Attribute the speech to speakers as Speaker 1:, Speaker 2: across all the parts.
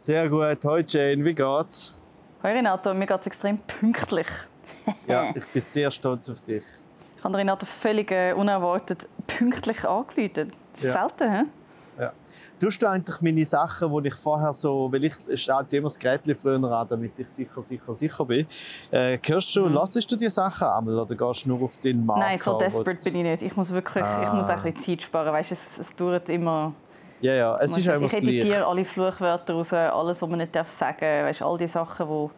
Speaker 1: Sehr gut. Hallo Jane, wie geht's?
Speaker 2: Hallo Renato, mir geht es extrem pünktlich.
Speaker 1: ja, ich bin sehr stolz auf dich.
Speaker 2: Ich habe Renato völlig äh, unerwartet pünktlich angerufen. Das ist ja. selten, hä?
Speaker 1: Ja. Tust du eigentlich meine Sachen, die ich vorher so, weil ich schaue immer das Gerät früher an, damit ich sicher, sicher, sicher bin. Äh, hörst du, mhm. lassest du die Sachen einmal oder gehst du nur auf den Marker?
Speaker 2: Nein, so desperate bin ich nicht. Ich muss wirklich, ah. ich muss ein bisschen Zeit sparen. Weißt, es, es dauert immer.
Speaker 1: Ja, ja, es ist einfach
Speaker 2: Ich editiere alle Fluchwörter raus, alles, was man nicht sagen darf. Weißt, all die Sachen, die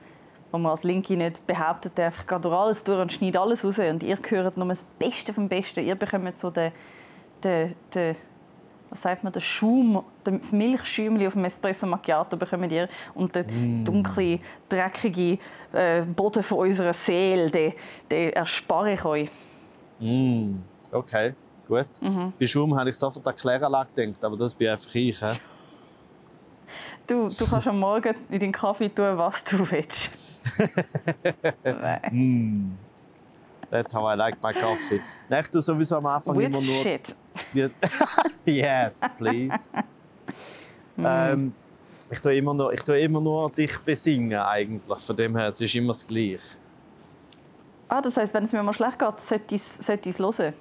Speaker 2: wo man als Linke nicht behauptet darf. Ich gehe durch alles durch und schneide alles raus. Und ihr hört nur das Beste vom Besten. Ihr bekommt so den, den, den was sagt man, der Schaum, das Milchschäumchen auf dem Espresso Macchiato bekommt ihr und der mm. dunkle, dreckige äh, Boden von unserer Seele, den, den erspare ich euch.
Speaker 1: Mm. Okay, gut. Mhm. Bei Schaum habe ich sofort an Kläranlage gedacht, aber das bin einfach ich. He?
Speaker 2: Du, du kannst am Morgen in deinen Kaffee tun, was du willst.
Speaker 1: mm. That's how I like my coffee. Nein, ich tue sowieso am Anfang
Speaker 2: With
Speaker 1: immer nur...
Speaker 2: shit.
Speaker 1: yes, please. mm. ähm, ich tue, immer nur, ich tue immer nur dich besingen eigentlich. Von dem her, es ist immer das Gleiche.
Speaker 2: Ah, das heisst, wenn es mir mal schlecht geht, sollte ich es hören?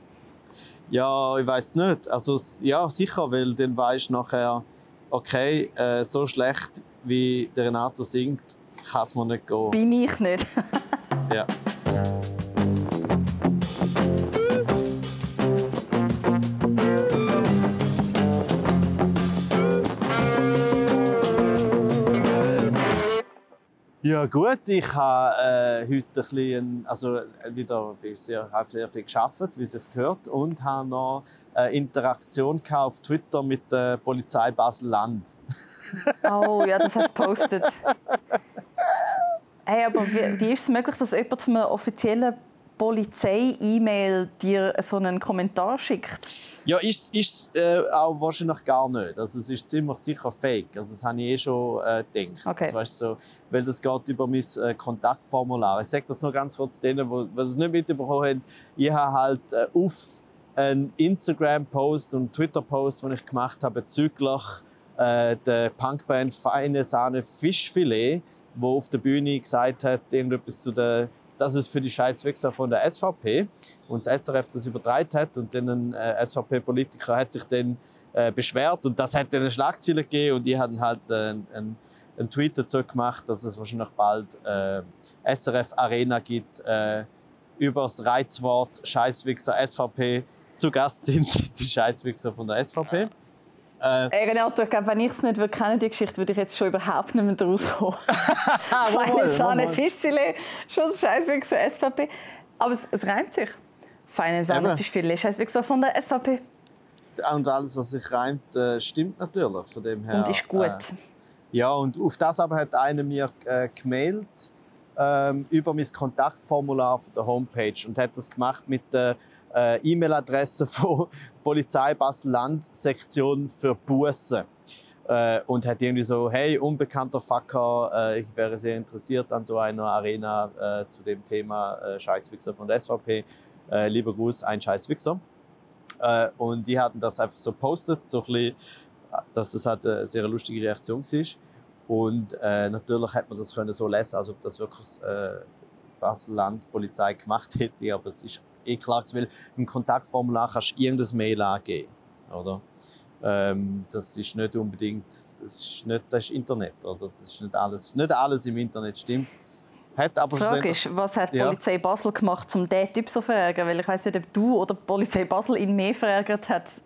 Speaker 1: Ja, ich weiß nicht. Also, ja, sicher, weil dann weißt du nachher okay, äh, so schlecht wie der Renato singt, kann es mir nicht gehen.
Speaker 2: Bin ich nicht.
Speaker 1: ja. Ja gut, ich habe äh, heute ein bisschen, also wieder sehr, sehr viel geschafft, wie es sich gehört, und habe noch eine Interaktion auf Twitter mit der Polizei Basel-Land.
Speaker 2: oh ja, das hast du gepostet. Hey, aber wie, wie ist es möglich, dass jemand von einer offiziellen Polizei-E-Mail dir so einen Kommentar schickt?
Speaker 1: Ja, ist es äh, auch wahrscheinlich gar nicht. Also es ist ziemlich sicher fake. Also das habe ich eh schon äh, gedacht.
Speaker 2: Okay.
Speaker 1: Das, weißt, so, weil das geht über mein äh, Kontaktformular. Ich sage das nur ganz kurz denen, die es nicht mitbekommen haben. Ich habe halt äh, auf einen Instagram-Post und Twitter-Post, den ich gemacht habe, bezüglich äh, der Punkband Feine Sahne Fischfilet, wo auf der Bühne gesagt hat, irgendetwas zu der das ist für die Scheißwichser von der SVP und das SRF das übertreibt hat und dann ein äh, SVP-Politiker hat sich dann äh, beschwert und das hat dann eine Schlagzeile gegeben und die hatten halt äh, einen, einen Tweet dazu gemacht, dass es wahrscheinlich bald äh, SRF Arena gibt äh, über das Reizwort Scheißwichser SVP zu Gast sind die Scheißwichser von der SVP.
Speaker 2: Äh, Ey, Renato, ich glaube, wenn ich es nicht würde kennen, die Geschichte, würde ich jetzt schon überhaupt nicht mehr rauskommen. Feine Sahne, Fischfilet, schon Scheiße wie SVP. Aber es, es reimt sich. Feine Sahne, Fischfilet, Scheiße wie von der SVP.
Speaker 1: Und alles, was sich reimt, äh, stimmt natürlich. Von dem her,
Speaker 2: und ist gut. Äh,
Speaker 1: ja, und auf das aber hat einer mir äh, gemailt ähm, über mein Kontaktformular auf der Homepage und hat das gemacht mit der äh, E-Mail-Adresse von Polizei Basel-Land Sektion für Bussen. Äh, und hat irgendwie so, hey, unbekannter Fucker, äh, ich wäre sehr interessiert an so einer Arena äh, zu dem Thema äh, Scheißwichser von der SVP. Äh, lieber Gruß, ein Scheißwichser. Äh, und die hatten das einfach so postet, so dass es halt eine sehr lustige Reaktion war. Und äh, natürlich hätte man das können so lesen, als ob das wirklich äh, Basel-Land Polizei gemacht hätte, aber es ist eh klar, weil im Kontaktformular kannst du irgendein Mail angeben. Oder? Ähm, das ist nicht unbedingt, das ist nicht das ist Internet, oder? Das ist nicht alles, nicht alles im Internet stimmt.
Speaker 2: Hat die Frage ist, was hat die ja. Polizei Basel gemacht, um diesen Typ so zu verärgern? Weil ich weiß nicht, ob du oder die Polizei Basel ihn mehr verärgert hat.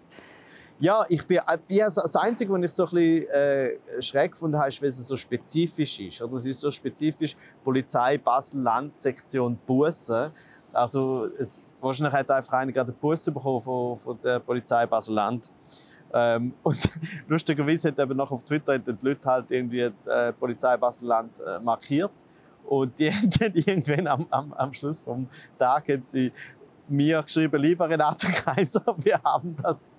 Speaker 1: Ja, ich bin, ich, das Einzige, was ich so ein bisschen äh, schräg gefunden habe, ist, weil es so spezifisch ist. Oder es ist so spezifisch Polizei Basel-Land, Sektion Bussen. Also es, wahrscheinlich hat einfach einer gerade einen Bus bekommen von, von der Polizei Basel-Land. Ähm, und lustigerweise hat eben noch auf Twitter die Leute halt irgendwie die äh, Polizei Basel-Land äh, markiert. Und die haben dann irgendwann am, am, am Schluss vom Tag hat sie mir geschrieben, lieber Renato Kaiser, wir haben das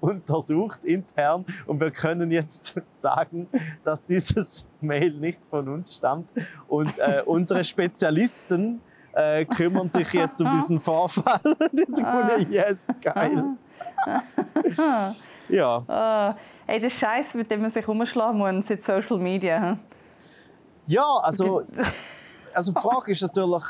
Speaker 1: untersucht intern und wir können jetzt sagen, dass dieses Mail nicht von uns stammt. Und äh, unsere Spezialisten äh, kümmern sich jetzt um diesen Vorfall. Diese Sekunde, yes, geil. Ja.
Speaker 2: Ah, ey, das Scheiß, mit dem man sich umschlagen muss, sind Social Media. hm?
Speaker 1: Ja, also, also die Frage ist natürlich,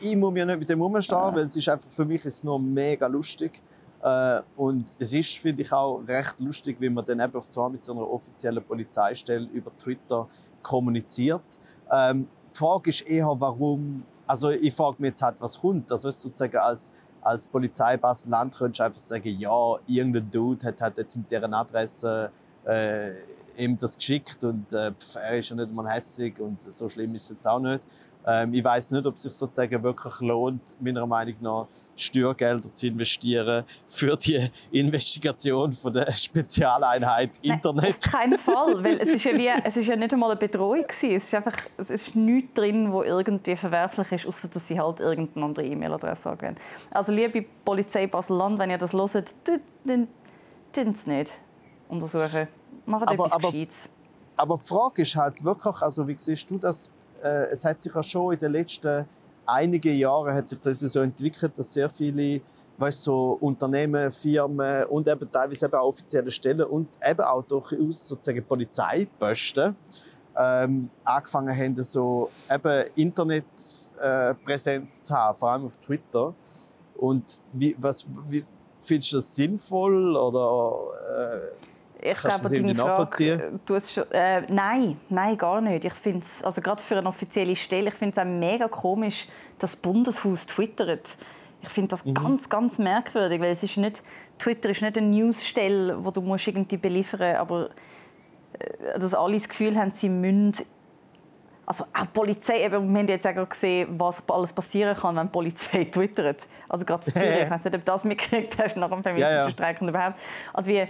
Speaker 1: ich, muss mich nicht mit dem umstehen, weil es ist einfach, für mich ist nur mega lustig. Äh, und es ist, finde ich, auch recht lustig, wie man dann eben auf zwar mit so einer offiziellen Polizeistelle über Twitter kommuniziert. Ähm, die Frage ist eher, warum, also ich frage mich jetzt halt, was kommt. Also sozusagen als, als Polizei Basel-Land könntest du einfach sagen, ja, irgendein Dude hat, hat jetzt mit deren Adresse äh, ihm das geschickt und äh, pf, er ist ja nicht mal hässig und so schlimm ist es jetzt auch nicht. Ähm, ich weiß nicht, ob es sich sozusagen wirklich lohnt, meiner Meinung nach Steuergelder zu investieren für die Investigation von der Spezialeinheit Internet.
Speaker 2: Nein, auf keinen Fall, weil es ist ja, wie, es ist ja nicht einmal eine Bedrohung gewesen. Es ist einfach, es ist nichts drin, wo irgendwie verwerflich ist, außer dass sie halt irgendeine andere E-Mail-Adresse angeben. Also liebe Polizei Basel-Land, wenn ihr das hört, dann es nicht untersuchen. Macht
Speaker 1: Aber-
Speaker 2: etwas
Speaker 1: aber-
Speaker 2: Gescheites.
Speaker 1: Aber die Frage ist halt wirklich, also wie siehst du das? Äh, es hat sich ja schon in den letzten einigen Jahren hat sich das so entwickelt, dass sehr viele weißt, so Unternehmen, Firmen und eben teilweise eben auch offizielle Stellen und eben auch durchaus sozusagen Polizeiposten ähm, angefangen haben, so eben Internetpräsenz äh, zu haben, vor allem auf Twitter. Und wie, was, wie, findest du das sinnvoll oder äh,
Speaker 2: Ich
Speaker 1: Kannst
Speaker 2: glaube, deine Frage, äh, du schon, äh, nein, nein, gar nicht. Ich finde es, also gerade für eine offizielle Stelle, ich finde es auch mega komisch, dass das Bundeshaus twittert. Ich finde das ganz, ganz merkwürdig, weil es ist nicht, Twitter ist nicht eine Newsstelle, wo du musst irgendwie beliefern musst, aber äh, dass alle das Gefühl haben, sie müssen also auch die Polizei, eben, wir haben jetzt auch gesehen, was alles passieren kann, wenn die Polizei twittert. Also gerade in Zürich, ich weiß nicht, ob du das mitgekriegt hast nach dem feministischen
Speaker 1: Ja, ja.
Speaker 2: Streik und überhaupt. Also wie,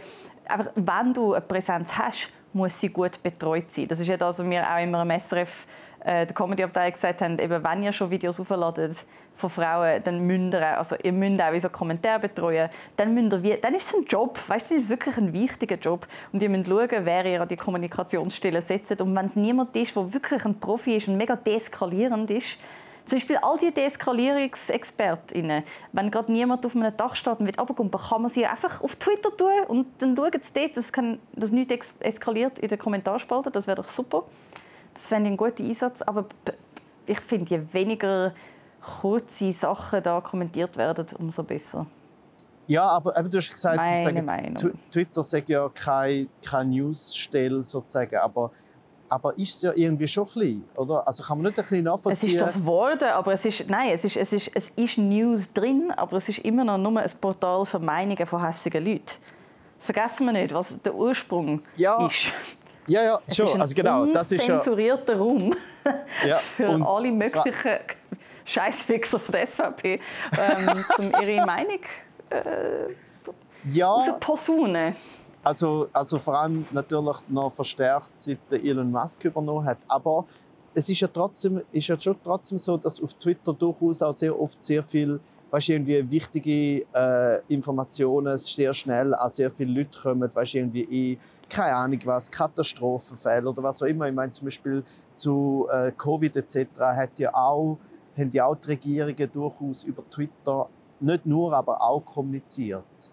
Speaker 2: einfach, wenn du eine Präsenz hast, muss sie gut betreut sein. Das ist ja das, was wir auch immer im SRF äh, der Comedy-Abteilung gesagt haben, eben, wenn ihr schon Videos aufladet von Frauen, dann müsst ihr, also ihr müsst auch so Kommentare betreuen, dann, müsst ihr dann ist es ein Job, weißt das ist wirklich ein wichtiger Job. Und ihr müsst schauen, wer ihr an die Kommunikationsstelle setzt. Und wenn es niemand ist, der wirklich ein Profi ist und mega deeskalierend ist, zum Beispiel all die DeeskalierungsexpertInnen, wenn gerade niemand auf einem Dach steht und will runterkommen, kann man sie einfach auf Twitter tun und dann schauen sie dort, dass, kann, dass nichts eskaliert in den Kommentarspalten. Das wäre doch super. Das fände ich einen guten Einsatz. Aber ich finde, je weniger kurze Sachen da kommentiert werden, umso besser.
Speaker 1: Ja, aber eben, du hast gesagt, Twitter sagt ja keine, keine Newsstelle sozusagen, aber, aber ist es ja irgendwie schon ein bisschen, oder? Also kann man nicht ein bisschen
Speaker 2: Es
Speaker 1: nachvollziehen?
Speaker 2: ist das Worden, aber es ist, nein, es ist, es, ist, es ist News drin, aber es ist immer noch nur ein Portal für Meinungen von hässigen Leuten. Vergessen wir nicht, was der Ursprung
Speaker 1: Ja,
Speaker 2: ist.
Speaker 1: ja, ja,
Speaker 2: Es
Speaker 1: schon.
Speaker 2: ist ein
Speaker 1: also genau, das ist ja,
Speaker 2: unzensurierter Raum
Speaker 1: ja.
Speaker 2: für
Speaker 1: und
Speaker 2: alle möglichen Scheißfixer von der SVP, ähm, um ihre Meinung
Speaker 1: Ja,
Speaker 2: zu posaunen.
Speaker 1: Also, also vor allem natürlich noch verstärkt, seit Elon Musk übernommen hat. Aber es ist ja trotzdem, ist ja schon trotzdem so, dass auf Twitter durchaus auch sehr oft sehr viel weißt, irgendwie wichtige äh, Informationen sehr schnell an sehr viele Leute kommen. Weißt, irgendwie in, keine Ahnung was, Katastrophenfälle oder was auch immer. Ich meine zum Beispiel zu äh, Covid etc. Hat ja auch, haben ja auch die Regierungen durchaus über Twitter nicht nur, aber auch kommuniziert.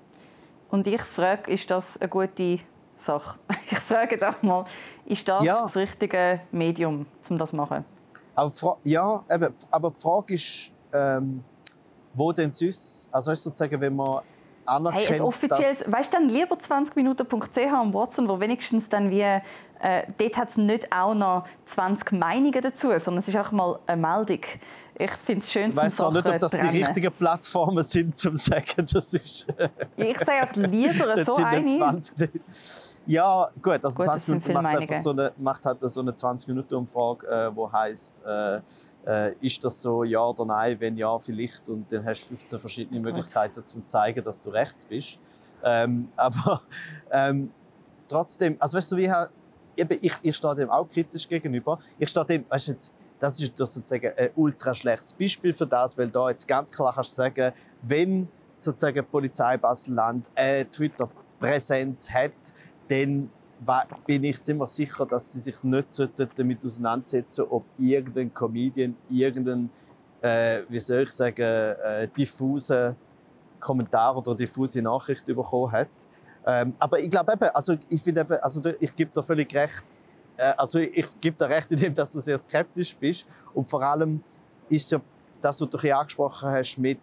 Speaker 2: Und ich frage, ist das eine gute Sache? Ich frage doch mal, ist das
Speaker 1: Ja.
Speaker 2: das richtige Medium, um das zu machen?
Speaker 1: Aber, ja, eben, aber die Frage ist, ähm, wo denn sonst? Also ist sozusagen, wenn man anerkennt,
Speaker 2: Hey, ein offizielles,
Speaker 1: dass...
Speaker 2: weißt du, dann lieber 20minuten.ch am Watson, wo wenigstens dann wie, äh, dort hat es nicht auch noch 20 Meinungen dazu, sondern es ist auch mal eine Meldung. Ich finde es schön,
Speaker 1: Ich
Speaker 2: zum
Speaker 1: weiß auch nicht, ob das die
Speaker 2: trennen.
Speaker 1: richtigen Plattformen sind, zum zu sagen, das ist...
Speaker 2: Ich sage auch lieber so eine.
Speaker 1: nicht 20. Ja, gut, also
Speaker 2: Gut, das
Speaker 1: 20
Speaker 2: sind
Speaker 1: Minuten macht, einfach so eine, macht halt so eine 20-Minuten-Umfrage, äh, wo heißt, äh, äh, ist das so, ja oder nein, wenn ja, vielleicht. Und dann hast du 15 verschiedene Möglichkeiten, um zu zeigen, dass du rechts bist. Ähm, aber ähm, trotzdem, also weißt du, wie eben, ich, ich stehe dem auch kritisch gegenüber. Ich stehe dem, weißt du, das ist sozusagen ein ultra schlechtes Beispiel für das, weil da jetzt ganz klar kannst du sagen, wenn sozusagen die Polizei Basel-Land eine Twitter-Präsenz hat, dann bin ich ziemlich sicher, dass sie sich nicht damit auseinandersetzen ob irgendein Comedian irgendeinen, äh, wie soll ich sagen, äh, diffusen Kommentar oder diffuse Nachricht bekommen hat. Ähm, aber ich glaube eben, also ich finde eben, also ich gebe dir völlig recht. Äh, also ich gebe dir recht in dem, dass du sehr skeptisch bist. Und vor allem ist ja, das, was du angesprochen hast mit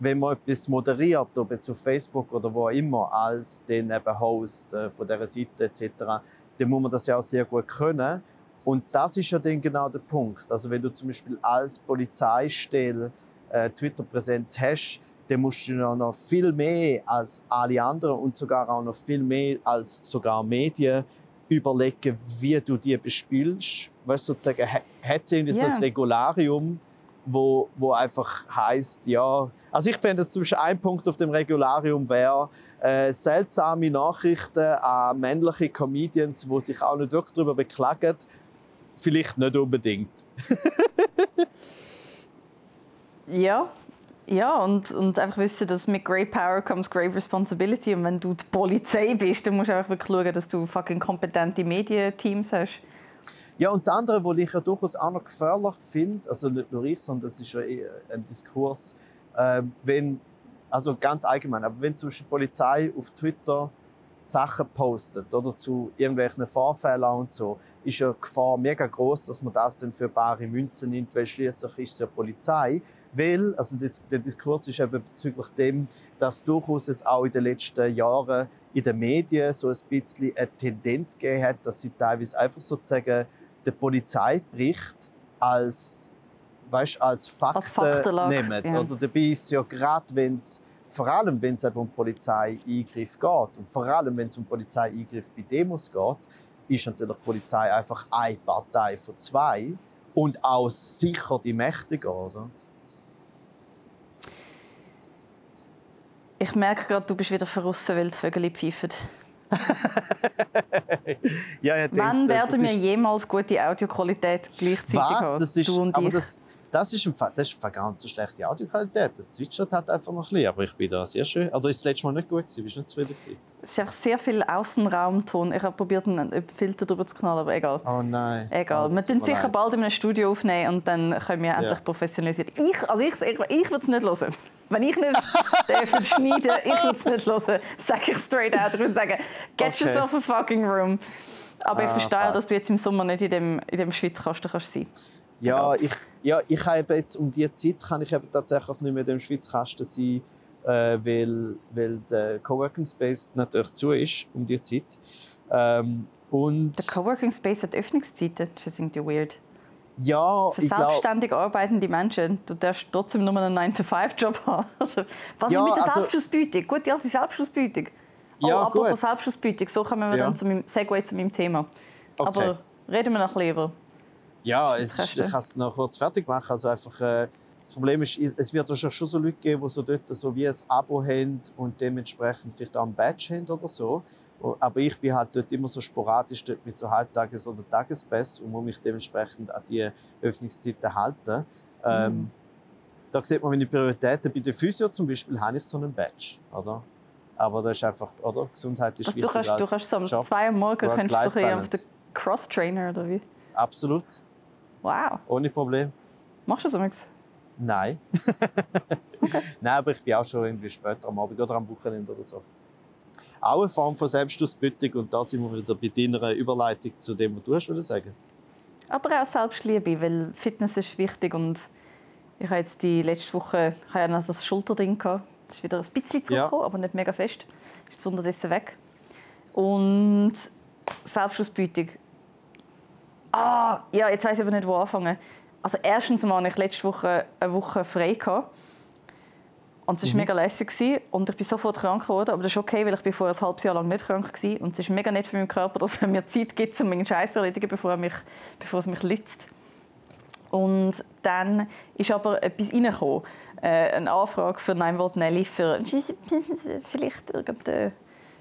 Speaker 1: wenn man etwas moderiert, ob jetzt auf Facebook oder wo immer, als den eben Host äh, von dieser Seite etc., dann muss man das ja auch sehr gut können. Und das ist ja dann genau der Punkt. Also wenn du zum Beispiel als Polizeistelle äh, Twitter-Präsenz hast, dann musst du ja noch viel mehr als alle anderen und sogar auch noch viel mehr als sogar Medien überlegen, wie du die bespielst. Weißt du, sozusagen, hat es irgendwie yeah. so ein Regularium, wo, wo einfach heißt, ja, also ich fände zum Beispiel ein Punkt auf dem Regularium wäre äh, seltsame Nachrichten an männliche Comedians, die sich auch nicht wirklich darüber beklagen, vielleicht nicht unbedingt.
Speaker 2: ja, ja, und, und einfach wissen, dass mit great power comes great responsibility. Und wenn du die Polizei bist, dann musst du einfach wirklich schauen, dass du fucking kompetente Medienteams hast.
Speaker 1: Ja, und das andere, was ich ja durchaus auch noch gefährlich finde, also nicht nur ich, sondern das ist ja ein Diskurs, äh, wenn, also ganz allgemein, aber wenn zum Beispiel die Polizei auf Twitter Sachen postet oder zu irgendwelchen Vorfällen und so, ist ja die Gefahr mega groß, dass man das dann für bare Münzen nimmt, weil schließlich ist es ja Polizei. Weil, also der Diskurs ist eben bezüglich dem, dass durchaus es auch in den letzten Jahren in den Medien so ein bisschen eine Tendenz gegeben hat, dass sie teilweise einfach sozusagen den Polizeibericht als, weißt, als Fakten als nehmen. Ja. Oder dabei ist ja gerade, wenn es vor allem wenn es um Polizeieingriff geht und vor allem wenn es um Polizeieingriff bei Demos geht, ist natürlich die Polizei einfach eine Partei von zwei und auch sicher die Mächtige, oder?
Speaker 2: Ich merke gerade, du bist wieder verrissen, weil die Vögel pfeifen. ja, ich Wann werden wir jemals gute Audioqualität gleichzeitig
Speaker 1: Was? haben? Das ist, du und ich? Das, das ist, im Fall, das ist ganz so schlechte Audioqualität. Das zwitschert hat einfach noch ein bisschen, aber ich bin da sehr schön. Also ist das letzte Mal nicht gut gewesen, bist du nicht zufrieden gewesen?
Speaker 2: Es ist einfach sehr viel Außenraumton. Ich habe probiert, einen Filter drüber zu knallen, aber egal.
Speaker 1: Oh nein.
Speaker 2: Egal. Oh, wir tun sicher leid. bald in einem Studio aufnehmen und dann können wir endlich ja. professionalisieren. Ich, also ich, ich, ich würde es nicht hören. Wenn ich nicht darf schneiden, ich würde es nicht hören, sage ich straight out. Ich würde sagen, get okay. yourself a fucking room. Aber ah, ich verstehe, fuck. dass du jetzt im Sommer nicht in dem, in dem Schweizkasten kannst sein kannst.
Speaker 1: Ja, ich, ja, ich habe jetzt um diese Zeit kann ich eben tatsächlich nicht mehr in dem Schweizkasten sein, äh, weil, weil der Coworking Space natürlich zu ist um diese Zeit. Ähm, und
Speaker 2: der Coworking Space hat Öffnungszeiten, das ist irgendwie weird.
Speaker 1: Ja,
Speaker 2: Für selbstständig glaub... arbeitende Menschen, du darfst trotzdem nur einen 9-to-5-Job haben. Also, was ja, ist mit der also... Selbstschlussbeutung? Gut, die alte Selbstschlussbeutung. Oh, ja, apropos Selbstschlussbeutung, so kommen wir ja. dann zu meinem Segway zu meinem Thema. Okay. Aber reden wir noch lieber.
Speaker 1: Ja, es ist, ich kann es noch kurz fertig machen. Also einfach, äh, das Problem ist, es wird schon so Leute geben, die so dort so wie ein Abo haben und dementsprechend vielleicht auch ein Badge haben oder so. Aber ich bin halt dort immer so sporadisch dort mit so Halbtages- oder Tagespass und muss mich dementsprechend an die Öffnungszeiten halten. Ähm, mhm. da sieht man meine Prioritäten. Bei der Physio zum Beispiel habe ich so einen Badge. Oder? Aber das ist einfach, oder? Gesundheit ist
Speaker 2: also, du kannst, du kannst so um zwei am Morgen könntest du auf den Cross-Trainer oder wie?
Speaker 1: Absolut.
Speaker 2: Wow.
Speaker 1: Ohne Problem.
Speaker 2: Machst du das nichts?
Speaker 1: Nein. okay. Nein, aber ich bin auch schon irgendwie später am Abend oder am Wochenende oder so. Auch eine Form von Selbstausbeutung und da sind wir wieder bei deiner Überleitung zu dem, was du hast sagen
Speaker 2: Aber auch Selbstliebe, weil Fitness ist wichtig und ich habe jetzt die letzte Woche ich ja noch das Schulterding gehabt. Das ist wieder ein bisschen zurückgekommen, ja. aber nicht mega fest. Ist unterdessen weg. Und Selbstausbeutung Ah, ja, jetzt weiß ich aber nicht, wo anfangen. Also erstens mal ich letzte Woche eine Woche frei. Gehabt. Und es war mhm. mega lässig. Und ich bin sofort krank geworden. Aber das ist okay, weil ich bin vorher ein halbes Jahr lang nicht krank war. Und es ist mega nett für meinen Körper, dass er mir Zeit gibt, um meinen Scheiß zu erledigen, bevor, er mich, bevor es mich litzt. Und dann ist aber etwas reingekommen. Äh, eine Anfrage für 9 Volt Nelly für vielleicht irgendeine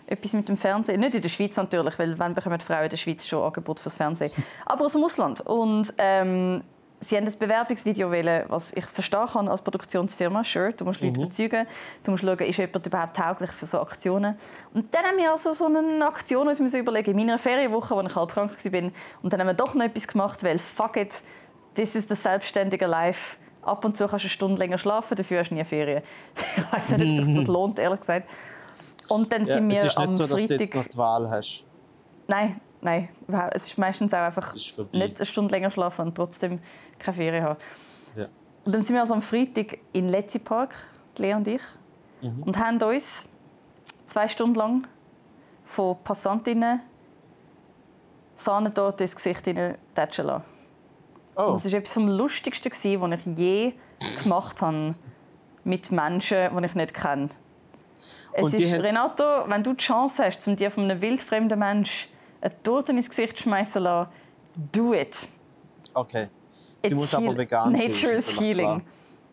Speaker 2: etwas mit dem Fernsehen. Nicht in der Schweiz natürlich, weil wann bekommen Frauen in der Schweiz schon Angebot fürs Fernsehen. Aber aus dem Ausland. Und ähm, sie haben das Bewerbungsvideo wählen, was ich verstehen kann als Produktionsfirma. Sure, du musst Leute mhm. überzeugen, du musst schauen, ist jemand überhaupt tauglich für so Aktionen. Und dann haben wir also so eine Aktion uns überlegen, in meiner Ferienwoche, wo ich halb krank war. Und dann haben wir doch noch etwas gemacht, weil fuck it, this is the selbstständige Life. Ab und zu kannst du eine Stunde länger schlafen, dafür hast du nie Ferien. Ich weiß nicht, ob sich das lohnt, ehrlich gesagt. Und dann
Speaker 1: Ja,
Speaker 2: sind wir
Speaker 1: es ist
Speaker 2: am
Speaker 1: nicht so, dass du
Speaker 2: Freitag...
Speaker 1: jetzt noch die Wahl hast.
Speaker 2: Nein, nein. Es ist meistens auch einfach nicht eine Stunde länger schlafen und trotzdem keine Ferien haben.
Speaker 1: Ja.
Speaker 2: Und dann sind wir also am Freitag in Letzi Park, Lea und ich,
Speaker 1: Mhm.
Speaker 2: und haben uns zwei Stunden lang von Passantinnen Sahnetorte ins Gesicht tätschen lassen.
Speaker 1: Oh,
Speaker 2: Und es war etwas vom Lustigsten, was ich je gemacht habe mit Menschen, die ich nicht kenne. Es ist,
Speaker 1: haben-
Speaker 2: Renato, wenn du die Chance hast, um dir von einem wildfremden Menschen eine Torte ins Gesicht zu schmeißen lassen, do it.
Speaker 1: okay. Sie
Speaker 2: It's
Speaker 1: muss aber vegan sein.
Speaker 2: Nature is healing.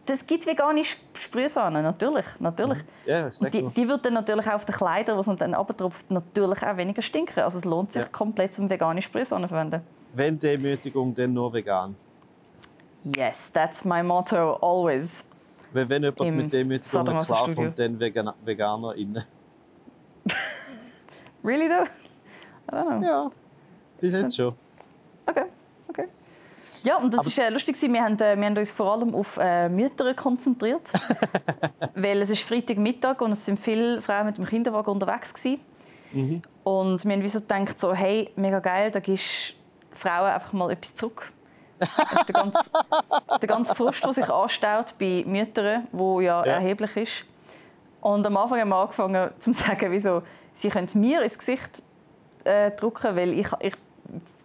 Speaker 2: Das gibt vegane Sp- Sprühsahne, natürlich. natürlich.
Speaker 1: Ja, ich sag
Speaker 2: Und die, die wird dann natürlich auch auf den Kleidern, was dann abtropft, natürlich auch weniger stinken. Also es lohnt sich
Speaker 1: Ja.
Speaker 2: komplett zum vegane Sprühsahne zu verwenden.
Speaker 1: Wenn Demütigung, dann nur vegan.
Speaker 2: Yes, that's my motto always.
Speaker 1: Weil wenn jemand
Speaker 2: Im
Speaker 1: mit nicht
Speaker 2: Sadomaso-Studio.
Speaker 1: klarkommt, dann Vegan VeganerInnen.
Speaker 2: Really though? I don't know.
Speaker 1: Ja, bis jetzt schon.
Speaker 2: Okay, okay. Ja, und das ist äh, lustig. Wir haben, äh, wir haben uns vor allem auf äh, Mütter konzentriert. weil es ist Freitagmittag und es sind viele Frauen mit dem Kinderwagen unterwegs. Gewesen.
Speaker 1: Mhm.
Speaker 2: Und wir haben so gedacht, so, hey, mega geil, da gibst Frauen einfach mal etwas zurück. Der ganze, der ganze Frust, der sich anstaut bei Müttern, wo ja,
Speaker 1: Ja.
Speaker 2: erheblich ist. Und am Anfang haben wir angefangen zu sagen, wieso, sie können mir ins Gesicht äh, drücken, weil ich, ich,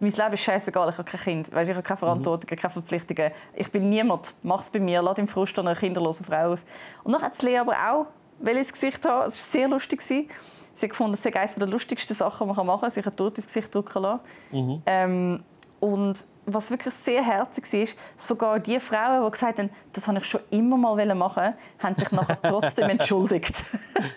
Speaker 2: mein Leben ist scheißegal, ich habe kein Kind, weißt, ich habe keine Verantwortung, keine Verpflichtungen. Ich bin niemand, mach es bei mir, lass im Frust einer kinderlosen Frau auf. Und dann hat es Lea aber auch will ins Gesicht haben. Es war sehr lustig. Sie hat gefunden, es sei eines der lustigsten Sachen, die man machen kann, sich ein Tod ins Gesicht drücken lassen. Ähm, und was wirklich sehr herzig war, sogar die Frauen, die gesagt haben, das habe ich schon immer mal machen, haben sich nachher trotzdem entschuldigt.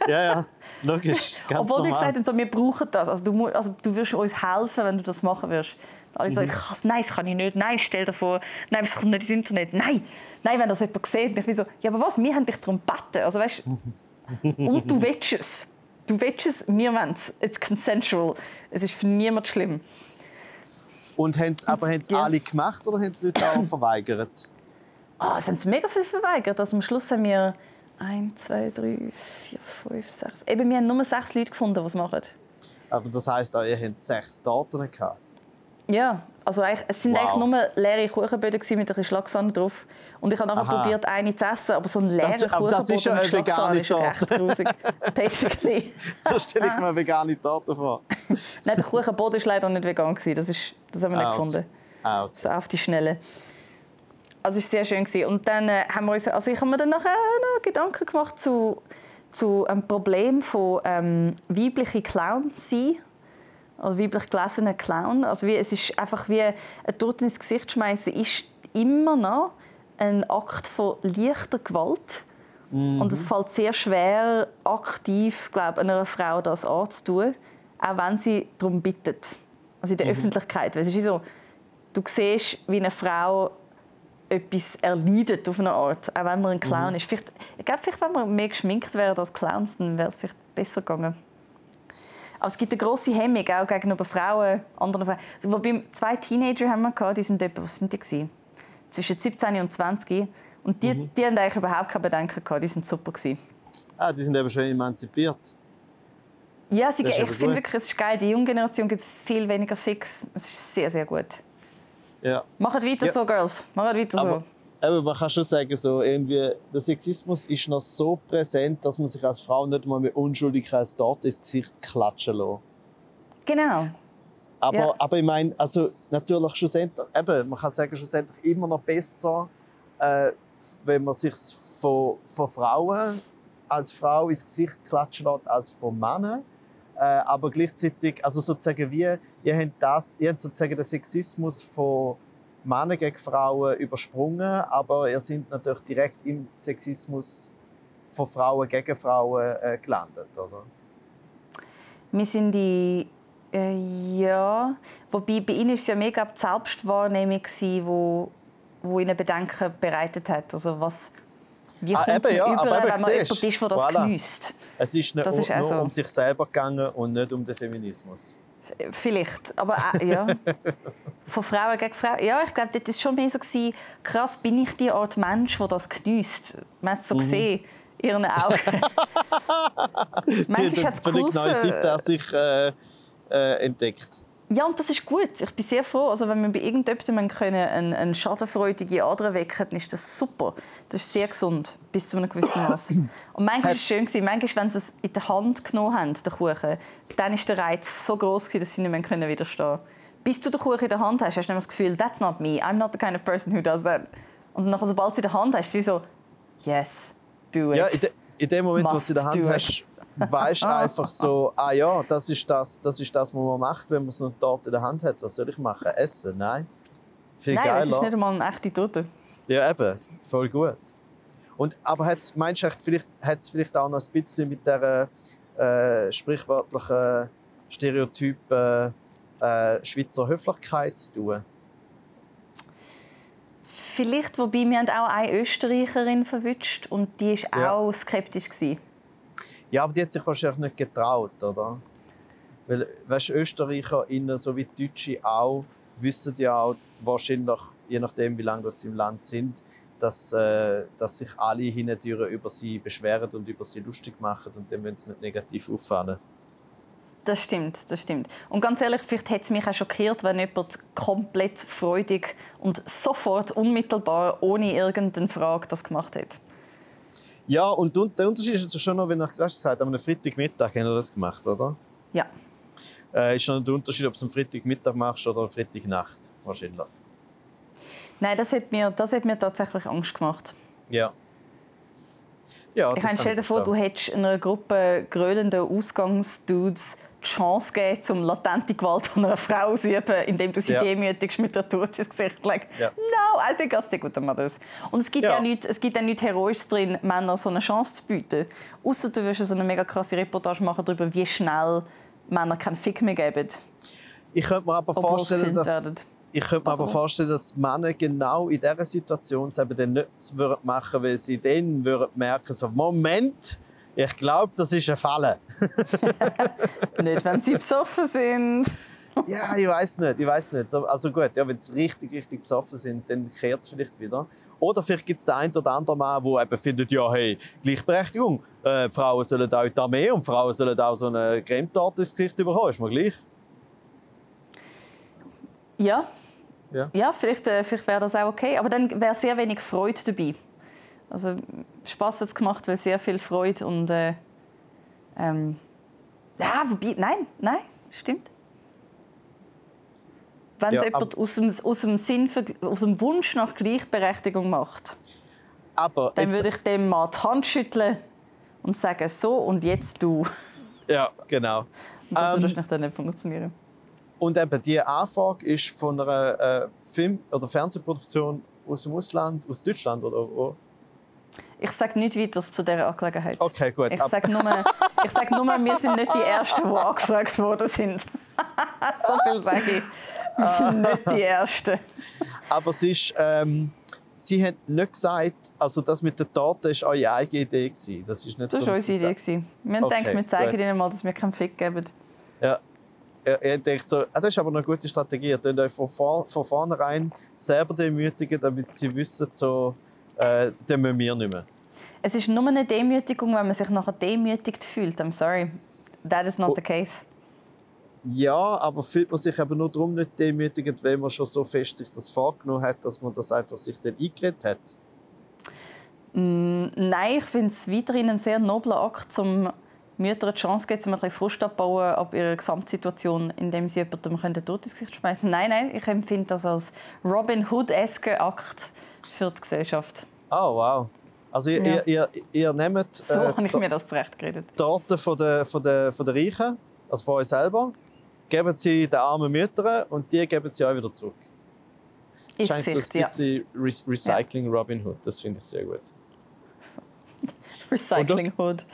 Speaker 1: Ja, ja, logisch. Ganz
Speaker 2: Obwohl die
Speaker 1: normal.
Speaker 2: gesagt haben, so, wir brauchen das. Also du, also du wirst uns helfen, wenn du das machen wirst. Alle
Speaker 1: Mhm.
Speaker 2: sagen, kann's, nein, das kann ich nicht. Nein, stell dir vor. Nein, das kommt nicht ins Internet. Nein, nein, wenn das jemand sieht. Ich bin so, ja, aber was? Wir haben dich darum gebeten. Also, weißt, und du willst es. Du willst es, wir wollen es. It's consensual. Es ist für niemand schlimm.
Speaker 1: Und haben es aber haben's
Speaker 2: Ja.
Speaker 1: alle gemacht oder haben Leute auch verweigert?
Speaker 2: Ah, es haben sie mega viel verweigert. Also am Schluss haben wir 1, 2, 3, 4, 5, 6. Eben, wir haben nur sechs Leute gefunden, die es machen.
Speaker 1: Aber das heisst auch, ihr habt sechs Daten gehabt.
Speaker 2: Ja, also es sind
Speaker 1: Wow.
Speaker 2: eigentlich nur leere Kuchenböden mit ein bisschen Schlagsahne drauf. Und ich habe nachher
Speaker 1: Aha.
Speaker 2: probiert, eine zu essen, aber so ein leerer
Speaker 1: Das- aber das
Speaker 2: Kuchenboden
Speaker 1: ist ja eine vegane
Speaker 2: grusig. Basically.
Speaker 1: So stelle ich mir eine vegane Torte vor.
Speaker 2: Nein, der Kuchenboden war leider nicht vegan. Gewesen. Das, ist, das haben wir nicht gefunden.
Speaker 1: Okay.
Speaker 2: So auf die Schnelle. Also es war sehr schön. Gewesen. Und dann äh, haben wir uns, also ich habe mir dann nachher noch Gedanken gemacht zu, zu einem Problem von ähm, weiblichen Clowns sein oder weiblich gelesenen Clown. Also wie, es ist einfach wie ein Tod ins Gesicht schmeißen ist immer noch ein Akt von leichter Gewalt. Und es fällt sehr schwer, aktiv glaub, einer Frau das anzutun, auch wenn sie darum bittet. Also in der Öffentlichkeit. Weil es ist wie so, du siehst, wie eine Frau etwas erleidet auf eine Art, auch wenn man ein Clown ist. Vielleicht, ich glaube, vielleicht, wenn wir mehr geschminkt wären als Clowns, dann wäre es vielleicht besser gegangen. Aber es gibt eine grosse Hemmung auch gegenüber Frauen, anderen Frauen. Also, Wobei zwei Teenager haben wir gehabt, die sind etwa, was sind die gewesen? Zwischen 17 und 20. Und die, die haben eigentlich überhaupt keine Bedenken gehabt. Die sind super gewesen.
Speaker 1: ah, die sind eben schon emanzipiert.
Speaker 2: Ja, sie, ich finde wirklich, es ist geil. Die junge Generation gibt viel weniger fix. Es ist sehr, sehr gut.
Speaker 1: Ja.
Speaker 2: Macht weiter
Speaker 1: Ja.
Speaker 2: so, Girls. Macht weiter
Speaker 1: Aber,
Speaker 2: so.
Speaker 1: Aber man kann schon sagen, so irgendwie, der Sexismus ist noch so präsent, dass man sich als Frau nicht mal mehr unschuldig als dort ins Gesicht klatschen lassen.
Speaker 2: Genau.
Speaker 1: Aber,
Speaker 2: Ja.
Speaker 1: aber ich meine, also natürlich schlussendlich, eben, man kann sagen, schlussendlich immer noch besser, äh, wenn man sich von, von Frauen als Frau ins Gesicht klatschen lässt, als von Männern. Äh, aber gleichzeitig, also sozusagen wie, ihr habt, das, ihr habt sozusagen den Sexismus von Männern gegen Frauen übersprungen, aber ihr seid natürlich direkt im Sexismus von Frauen gegen Frauen äh, gelandet, oder?
Speaker 2: Wir sind die. Äh, ja. Wobei bei ihnen war es ja mega die Selbstwahrnehmung, die wo, wo ihnen Bedenken bereitet hat. Also was, wie
Speaker 1: Ah,
Speaker 2: kommt
Speaker 1: eben, ja,
Speaker 2: über, wenn man
Speaker 1: siehst,
Speaker 2: jemand ist, der das
Speaker 1: voilà.
Speaker 2: geniesst?
Speaker 1: Es ist nicht
Speaker 2: Das ist
Speaker 1: nur,
Speaker 2: auch so.
Speaker 1: um sich selber gegangen und nicht um den Feminismus.
Speaker 2: Vielleicht, aber äh, ja. Von Frauen gegen Frauen. Ja, ich glaube, das war schon mehr so, gewesen, krass, bin ich die Art Mensch, der das geniesst. Man hat es so gesehen ihren Augen.
Speaker 1: Manchmal hat es völlig neue Seite an sich äh, äh, entdeckt.
Speaker 2: Ja, und das ist gut. Ich bin sehr froh. Also, wenn wir bei irgendjemandem können, eine, eine schadenfreudige Ader wecken dann ist das super. Das ist sehr gesund, bis zu einem gewissen Maß. Und manchmal war es schön, manchmal, wenn sie es in der Hand genommen haben, den Kuchen, dann war der Reiz so groß, dass sie nicht mehr widerstehen konnten. Bis du den Kuchen in der Hand hast, hast du das Gefühl, that's not me, I'm not the kind of person who does that. Und dann, sobald du in der Hand hast, ist sie so, yes, do it.
Speaker 1: Ja, in, de, in dem Moment, wo du in der Hand hast, weißt einfach so, ah ja, das ist das, das ist das, was man macht, wenn man so eine Torte in der Hand hat. Was soll ich machen? Essen? Nein.
Speaker 2: Viel Nein, geiler. es ist nicht einmal eine echte Torte.
Speaker 1: Ja, eben. Voll gut. Und, aber hat's, meinst du, vielleicht, hat es vielleicht auch noch ein bisschen mit der äh, sprichwörtlichen Stereotypen äh, Schweizer Höflichkeit zu tun?
Speaker 2: Vielleicht, wobei wir haben auch eine Österreicherin verwünscht und die war ja. auch skeptisch. Gewesen.
Speaker 1: Ja, aber die hat sich wahrscheinlich nicht getraut, oder? Weil, weißt, ÖsterreicherInnen sowie Deutsche auch wissen ja auch wahrscheinlich, je nachdem wie lange sie im Land sind, dass, äh, dass sich alle hintüren über sie beschweren und über sie lustig machen und dann wollen sie nicht negativ auffallen.
Speaker 2: Das stimmt, das stimmt. Und ganz ehrlich, vielleicht hätte es mich auch schockiert, wenn jemand komplett freudig und sofort, unmittelbar, ohne irgendeine Frage das gemacht hätte.
Speaker 1: Ja, und der Unterschied ist schon noch, wenn du gesagt am Freitagmittag haben wir das gemacht, oder?
Speaker 2: Ja.
Speaker 1: Äh, ist schon der Unterschied, ob du es am Freitagmittag machst oder am Freitagnacht, wahrscheinlich.
Speaker 2: Nein, das hat mir, das hat mir tatsächlich Angst gemacht.
Speaker 1: Ja. Ja,
Speaker 2: ich meine, stell dir vor, du hättest einer Gruppe grölender Ausgangsdudes die Chance geben, um latente Gewalt an einer Frau auszuüben, indem du sie ja. demütigst mit der Tod ins Gesicht legst. Ja. No, I think I'll stick with the mothers. Und es gibt ja, ja nichts, es gibt ja nichts Heroisches drin, Männern so eine Chance zu bieten. Außer du wirst so eine mega krasse Reportage machen darüber, wie schnell Männer keinen Fick mehr geben.
Speaker 1: Ich könnte mir aber vorstellen, dass... Ich könnte mir also. aber vorstellen, dass Männer genau in dieser Situation es eben dann nicht machen würden, weil sie dann würden merken so, Moment, ich glaube, das ist ein Falle.
Speaker 2: nicht, wenn sie besoffen sind.
Speaker 1: ja, ich weiß nicht, ich weiß nicht. Also gut, ja, wenn sie richtig, richtig besoffen sind, dann kehrt es vielleicht wieder. Oder vielleicht gibt es den einen oder anderen Mann, der eben findet, ja, hey, Gleichberechtigung, äh, Frauen sollen auch in die Armee und Frauen sollen auch so eine Cremetorte ins Gesicht bekommen, ist mir gleich.
Speaker 2: Ja. Ja, ja vielleicht, äh, vielleicht wäre das auch okay, aber dann wäre sehr wenig Freude dabei. Also Spaß hat es gemacht, weil sehr viel Freude und äh, ähm, ja, wobei, nein, nein, stimmt. Wenn es ja, jemand aus dem, aus, dem Sinn, aus dem Wunsch nach Gleichberechtigung macht,
Speaker 1: aber
Speaker 2: dann würde ich dem mal die Hand schütteln und sagen, so und jetzt du.
Speaker 1: Ja, genau.
Speaker 2: Und das ähm, würde nicht funktionieren.
Speaker 1: Und eben diese Anfrage ist von einer äh, Film- oder Fernsehproduktion aus dem Ausland, aus Deutschland oder wo?
Speaker 2: Ich sage nicht weiter zu dieser Angelegenheit.
Speaker 1: Okay, gut.
Speaker 2: Ich sage nur, sag nur, wir sind nicht die Ersten, die angefragt worden sind. so viel sage ich. Wir sind nicht die Ersten.
Speaker 1: Aber es ist, ähm, Sie haben nicht gesagt, also das mit der Torte war eure eigene Idee. Gewesen. Das ist nicht
Speaker 2: das
Speaker 1: so,
Speaker 2: war unsere Idee. Wir haben okay, gedacht, wir zeigen gut. Ihnen mal, dass wir keinen Fick geben.
Speaker 1: Ja. Er denkt so, ah, das ist aber eine gute Strategie. Ihr könnt euch von, vor, von vornherein selber demütigen, damit sie wissen, so, äh, dann müssen wir nicht mehr.
Speaker 2: Es ist nur eine Demütigung, wenn man sich nachher demütigt fühlt. I'm sorry. That is not oh. the case.
Speaker 1: Ja, aber fühlt man sich eben nur darum nicht demütigend, weil man schon so fest sich das vorgenommen hat, dass man das einfach sich dann eingeredet hat?
Speaker 2: Mm, nein, ich finde es weiterhin ein sehr nobler Akt, um Müttern die Chance zu geben, um ein bisschen Frust abbauen ab ihrer Gesamtsituation, indem sie jemandem den Tod ins Gesicht schmeißen. Nein, nein, ich empfinde das als Robin Hood-esque Akt für die Gesellschaft.
Speaker 1: Oh, wow. Also ihr, ja. ihr, ihr, ihr nehmt...
Speaker 2: So äh, habe ich mir das zurecht geredet.
Speaker 1: Daten von der, von, der, von der Reichen, also von euch selber, geben sie den armen Müttern und die geben sie euch wieder zurück.
Speaker 2: Ist Scheint so ein
Speaker 1: bisschen ja. Recycling Robin Hood, das finde ich sehr gut.
Speaker 2: Recycling Hood.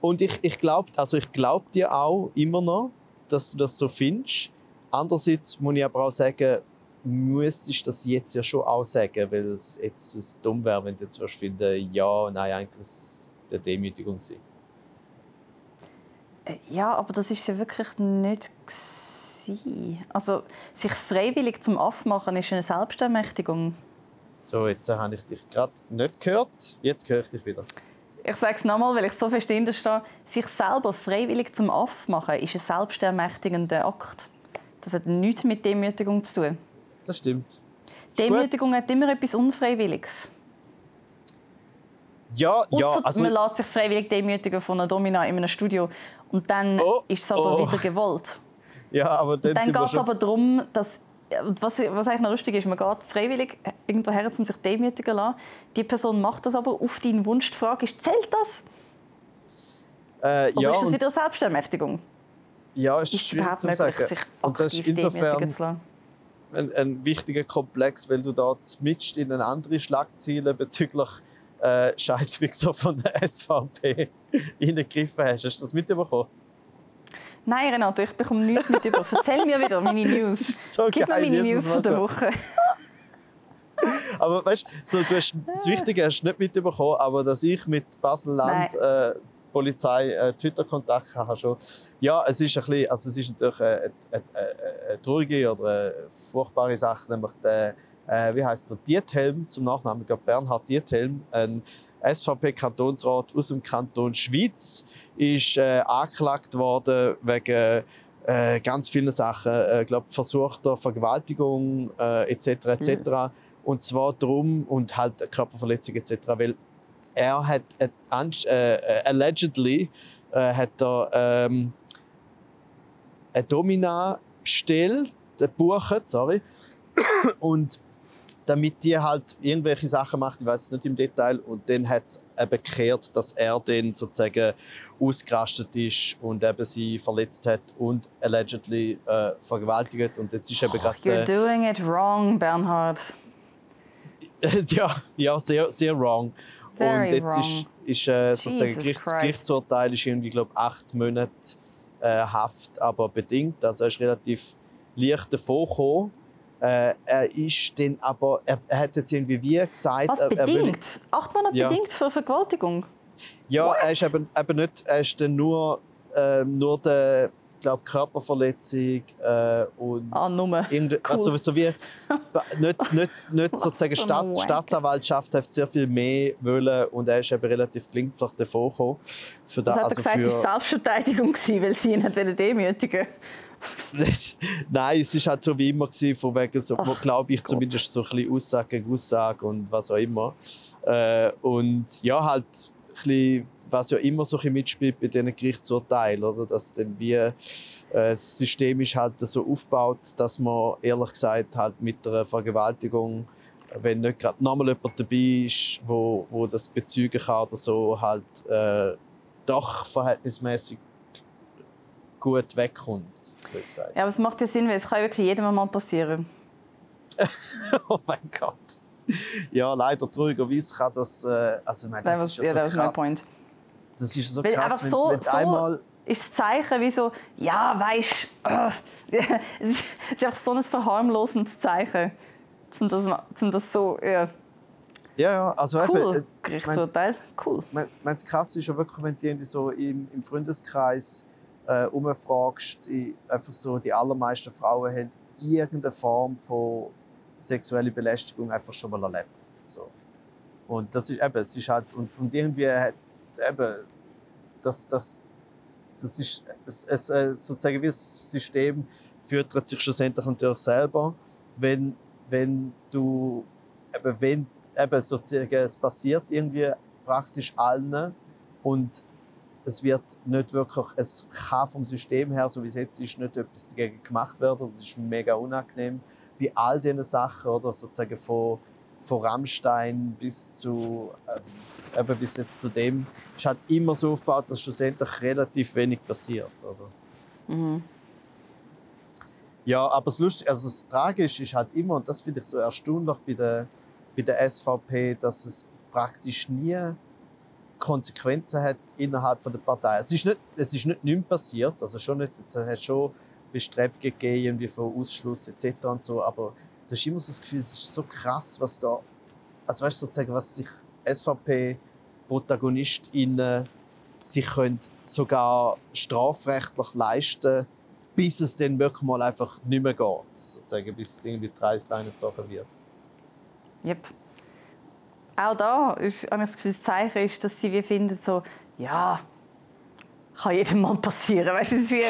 Speaker 1: Und ich, ich glaube also glaub dir auch immer noch, dass du das so findest. Andererseits muss ich aber auch sagen, müsstest das jetzt ja schon auch sagen, weil es jetzt dumm wäre, wenn du jetzt finden, ja, nein, eigentlich ist eine Demütigung sein.
Speaker 2: Äh, ja, aber das ist ja wirklich nicht gewesen. Also sich freiwillig zum Aff machen ist eine Selbstermächtigung.
Speaker 1: So, jetzt habe ich dich gerade nicht gehört. Jetzt höre ich dich wieder.
Speaker 2: ich sage es nochmal, weil ich so fest stehe. Sich selber freiwillig zum Aff machen, ist ein selbstermächtigender Akt. Das hat nichts mit Demütigung zu tun.
Speaker 1: Das stimmt.
Speaker 2: Demütigung hat immer etwas Unfreiwilliges.
Speaker 1: Ja, ja.
Speaker 2: Ausser
Speaker 1: Also,
Speaker 2: man lässt sich freiwillig demütigen von einer Domina in einem Studio. Und dann
Speaker 1: Oh,
Speaker 2: ist es aber
Speaker 1: oh.
Speaker 2: wieder gewollt.
Speaker 1: ja, aber dann,
Speaker 2: Dann geht es aber darum, dass. Was, was eigentlich noch lustig ist, man geht freiwillig irgendwo her, um sich demütigen zu lassen. Die Person macht das aber auf deinen Wunsch. Die Frage ist, zählt das?
Speaker 1: Äh,
Speaker 2: Oder
Speaker 1: ja,
Speaker 2: ist das wieder Selbstermächtigung?
Speaker 1: ja, ist
Speaker 2: Ist es
Speaker 1: schwierig zu
Speaker 2: möglich,
Speaker 1: sagen.
Speaker 2: sich
Speaker 1: Und das ist insofern
Speaker 2: zu lassen?
Speaker 1: ein, ein wichtiger Komplex, weil du da mitscht in eine andere Schlagziele bezüglich äh, Scheißwichser von der SVP hineingegriffen hast. Hast du das mitbekommen?
Speaker 2: Nein, Renato, ich bekomme nichts mit über. Erzähl mir wieder meine News.
Speaker 1: So
Speaker 2: Gib mir
Speaker 1: geil,
Speaker 2: meine
Speaker 1: jedes
Speaker 2: News von der
Speaker 1: so.
Speaker 2: Woche.
Speaker 1: Aber weißt so, du hast, das Wichtige hast du nicht mitbekommen, aber dass ich mit Basel-Land äh, Polizei äh, Twitter-Kontakt habe schon. Ja, es ist ein bisschen, also es ist natürlich eine, eine, eine, eine traurige oder eine furchtbare Sache, nämlich der, äh, wie heißt der, Diethelm, zum Nachnamen, ich glaube Bernhard Diethelm, ein SVP-Kantonsrat aus dem Kanton Schweiz, ist äh, angeklagt worden wegen äh, ganz vielen Sachen, äh, glaube versuchter Vergewaltigung äh, etc. etc. Und zwar darum und halt Körperverletzung etc. Weil er hat äh, äh, allegedly hat er ähm, eine Domina bestellt, gebucht, sorry, und damit die halt irgendwelche Sachen macht, ich weiß es nicht im Detail, und dann hat es eben gekehrt, dass er dann sozusagen ausgerastet ist und eben sie verletzt hat und allegedly äh, vergewaltigt und jetzt ist eben gerade
Speaker 2: You're
Speaker 1: äh,
Speaker 2: doing it wrong, Bernhard.
Speaker 1: ja, ja, sehr, sehr wrong.
Speaker 2: Very
Speaker 1: und jetzt
Speaker 2: wrong.
Speaker 1: ist, ist äh, sozusagen
Speaker 2: Jesus
Speaker 1: Gerichts,
Speaker 2: Christ.
Speaker 1: Gerichtsurteil ist irgendwie, glaube acht Monate äh, Haft, aber bedingt. Also er ist relativ leicht davon gekommen. Äh, er ist dann aber, er, er hat jetzt irgendwie wie gesagt,
Speaker 2: Was,
Speaker 1: er, er will-
Speaker 2: bedingt? Acht Monate
Speaker 1: Ja.
Speaker 2: bedingt für Vergewaltigung?
Speaker 1: ja, er ist eben, eben nicht, er ist dann nur, ähm, nur der, glaub, Körperverletzung äh, und
Speaker 2: Ah, Nummer. Cool.
Speaker 1: also so wie nicht, nicht, nicht sozusagen
Speaker 2: für
Speaker 1: Stadt. Staatsanwaltschaft hat sehr viel mehr wollen und er ist eben relativ glimpflich davon gekommen. Für
Speaker 2: Das
Speaker 1: da,
Speaker 2: hat er gesagt, es war Selbstverteidigung, weil sie ihn hat demütigen
Speaker 1: Nein, es war halt so wie immer, gewesen, von wegen, so, glaube ich,
Speaker 2: Gott.
Speaker 1: zumindest so ein bisschen Aussage gegen Aussage und was auch immer. Äh, und ja, halt, ein bisschen, was ja immer so ein bisschen mitspielt bei diesen Gerichtsurteilen, oder? dass dann wie äh, das System ist halt so aufgebaut, dass man ehrlich gesagt halt mit einer Vergewaltigung, wenn nicht gerade nochmal jemand dabei ist, wo, wo das bezeugen kann oder so, halt äh, doch verhältnismäßig gut wegkommt, sagen.
Speaker 2: Ja, aber es macht ja Sinn, weil es kann wirklich jedem mal passieren.
Speaker 1: oh mein Gott. Ja, leider traurigerweise kann das. Äh, also, ich meine, das
Speaker 2: Nein,
Speaker 1: ist ja so
Speaker 2: das ist mein
Speaker 1: krass.
Speaker 2: Point.
Speaker 1: Das ist so
Speaker 2: Weil
Speaker 1: krass, wenn,
Speaker 2: so-
Speaker 1: wenn du
Speaker 2: so-
Speaker 1: einmal.
Speaker 2: Ist das Zeichen wie so, ja, weißt äh, Es ist ist einfach so ein verharmlosendes Zeichen. Um das, um das so. Ja.
Speaker 1: Ja, ja, also
Speaker 2: Cool,
Speaker 1: eben. äh,
Speaker 2: Gerichtsurteil. Cool.
Speaker 1: mein- meinst, das Krasse ist ja wirklich, wenn du irgendwie so im, im Freundeskreis äh, umfragst, die, einfach so, die allermeisten Frauen haben irgendeine Form von sexueller Belästigung einfach schon mal erlebt. So. Und das ist eben, es ist halt, und, und irgendwie hat eben, das, das, das ist, es, es, äh, sozusagen wie das System füttert sich schlussendlich natürlich selber, wenn, wenn du, eben, wenn eben sozusagen, es passiert irgendwie praktisch allen und es wird nicht wirklich, es kann vom System her, so wie es jetzt ist, nicht etwas dagegen gemacht werden. Das ist mega unangenehm. Bei all diesen Sachen, oder sozusagen von, von Rammstein bis zu, äh, eben bis jetzt zu dem, ist halt immer so aufgebaut, dass schlussendlich relativ wenig passiert, oder?
Speaker 2: Mhm.
Speaker 1: Ja, aber das Lustige, also das Tragische ist halt immer, und das finde ich so erstaunlich bei der, bei der SVP, dass es praktisch nie Konsequenzen hat innerhalb von der Partei. Es ist nicht, es ist nicht nichts passiert, also schon nicht, es hat schon Bestrebungen gegeben, irgendwie von Ausschluss etc. und so, aber du hast immer so das Gefühl, es ist so krass, was da, also weißt du, sozusagen, was sich SVP-ProtagonistInnen sich können sogar strafrechtlich leisten bis es dann wirklich mal einfach nicht mehr geht. Sozusagen, bis es irgendwie die Reißleine wird.
Speaker 2: Yep. Auch da ist, habe ich das Gefühl, das Zeichen ist, dass sie wie finden, so, ja, kann jedem mal passieren. Weißt, ist wie,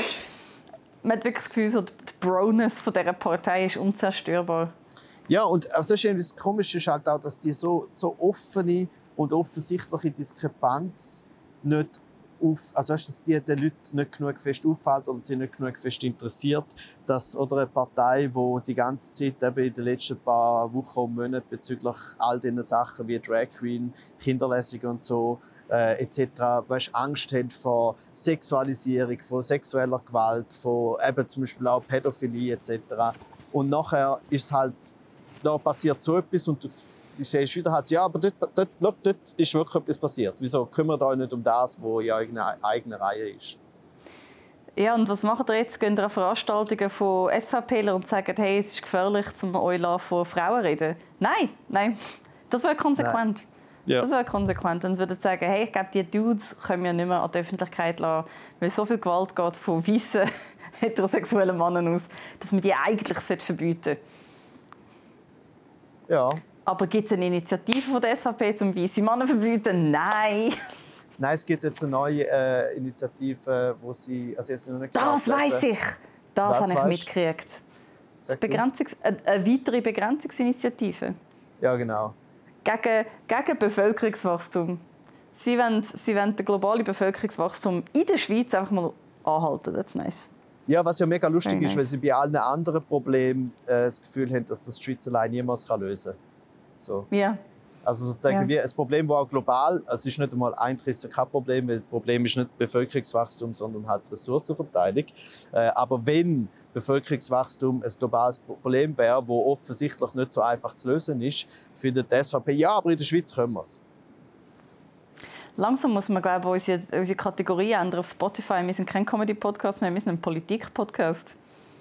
Speaker 2: man hat wirklich das Gefühl, so, die Broness von dieser Partei ist unzerstörbar.
Speaker 1: Ja, und also das Komische ist halt auch, dass die so, so offene und offensichtliche Diskrepanz nicht auf, also dass die den Leuten nicht genug fest auffällt oder sie nicht genug fest interessiert, dass oder eine Partei, die die ganze Zeit eben in den letzten paar Wochen und Monaten bezüglich all diesen Sachen wie Drag Queen, Kinderlesung und so äh, etc. Weißt, Angst haben vor Sexualisierung, vor sexueller Gewalt, von eben zum Beispiel auch Pädophilie etc. Und nachher ist halt, da passiert so etwas und du die siehst wieder halt, ja, aber dort, dort, dort, dort ist wirklich etwas passiert. Wieso kümmert euch nicht um das, was in eurer eigenen Reihe ist?
Speaker 2: Ja, und was macht ihr jetzt? Gehen ihr an Veranstaltungen von SVPler und sagen, hey, es ist gefährlich, um euch von Frauen zu reden? Nein, nein. Das wäre konsequent. Ja. Das wäre konsequent. Und würden sagen, hey, ich glaube, die Dudes können wir nicht mehr an die Öffentlichkeit lassen, weil so viel Gewalt geht von weißen heterosexuellen Männern aus, dass man die eigentlich verbieten sollte.
Speaker 1: Ja,
Speaker 2: aber gibt es eine Initiative von der SVP zum weiße Männer verbieten? Nein.
Speaker 1: Nein, es gibt jetzt eine neue äh, Initiative, wo sie. Also jetzt noch
Speaker 2: nicht das weiß ich! Das habe ich mitgekriegt. Begrenzungs eine, eine weitere Begrenzungsinitiative.
Speaker 1: Ja, genau.
Speaker 2: Gegen, gegen Bevölkerungswachstum. Sie wollen, sie wollen das globale Bevölkerungswachstum in der Schweiz einfach mal anhalten. Das ist nice.
Speaker 1: Ja, was ja mega lustig Very ist, nice. weil sie bei allen anderen Problemen äh, das Gefühl haben, dass das die Schweiz allein niemals lösen kann. So.
Speaker 2: Ja.
Speaker 1: Also sozusagen ja. wie ein Problem, das auch global, es ist nicht einmal Eintriss kein Problem, weil das Problem ist nicht Bevölkerungswachstum, sondern halt Ressourcenverteilung. Äh, aber wenn Bevölkerungswachstum ein globales Problem wäre, das offensichtlich nicht so einfach zu lösen ist, findet die SVP, ja, aber in der Schweiz können wir es.
Speaker 2: Langsam muss man, glaube ich, unsere, unsere Kategorie ändern auf Spotify. Wir sind kein Comedy-Podcast mehr, wir sind ein Politik-Podcast.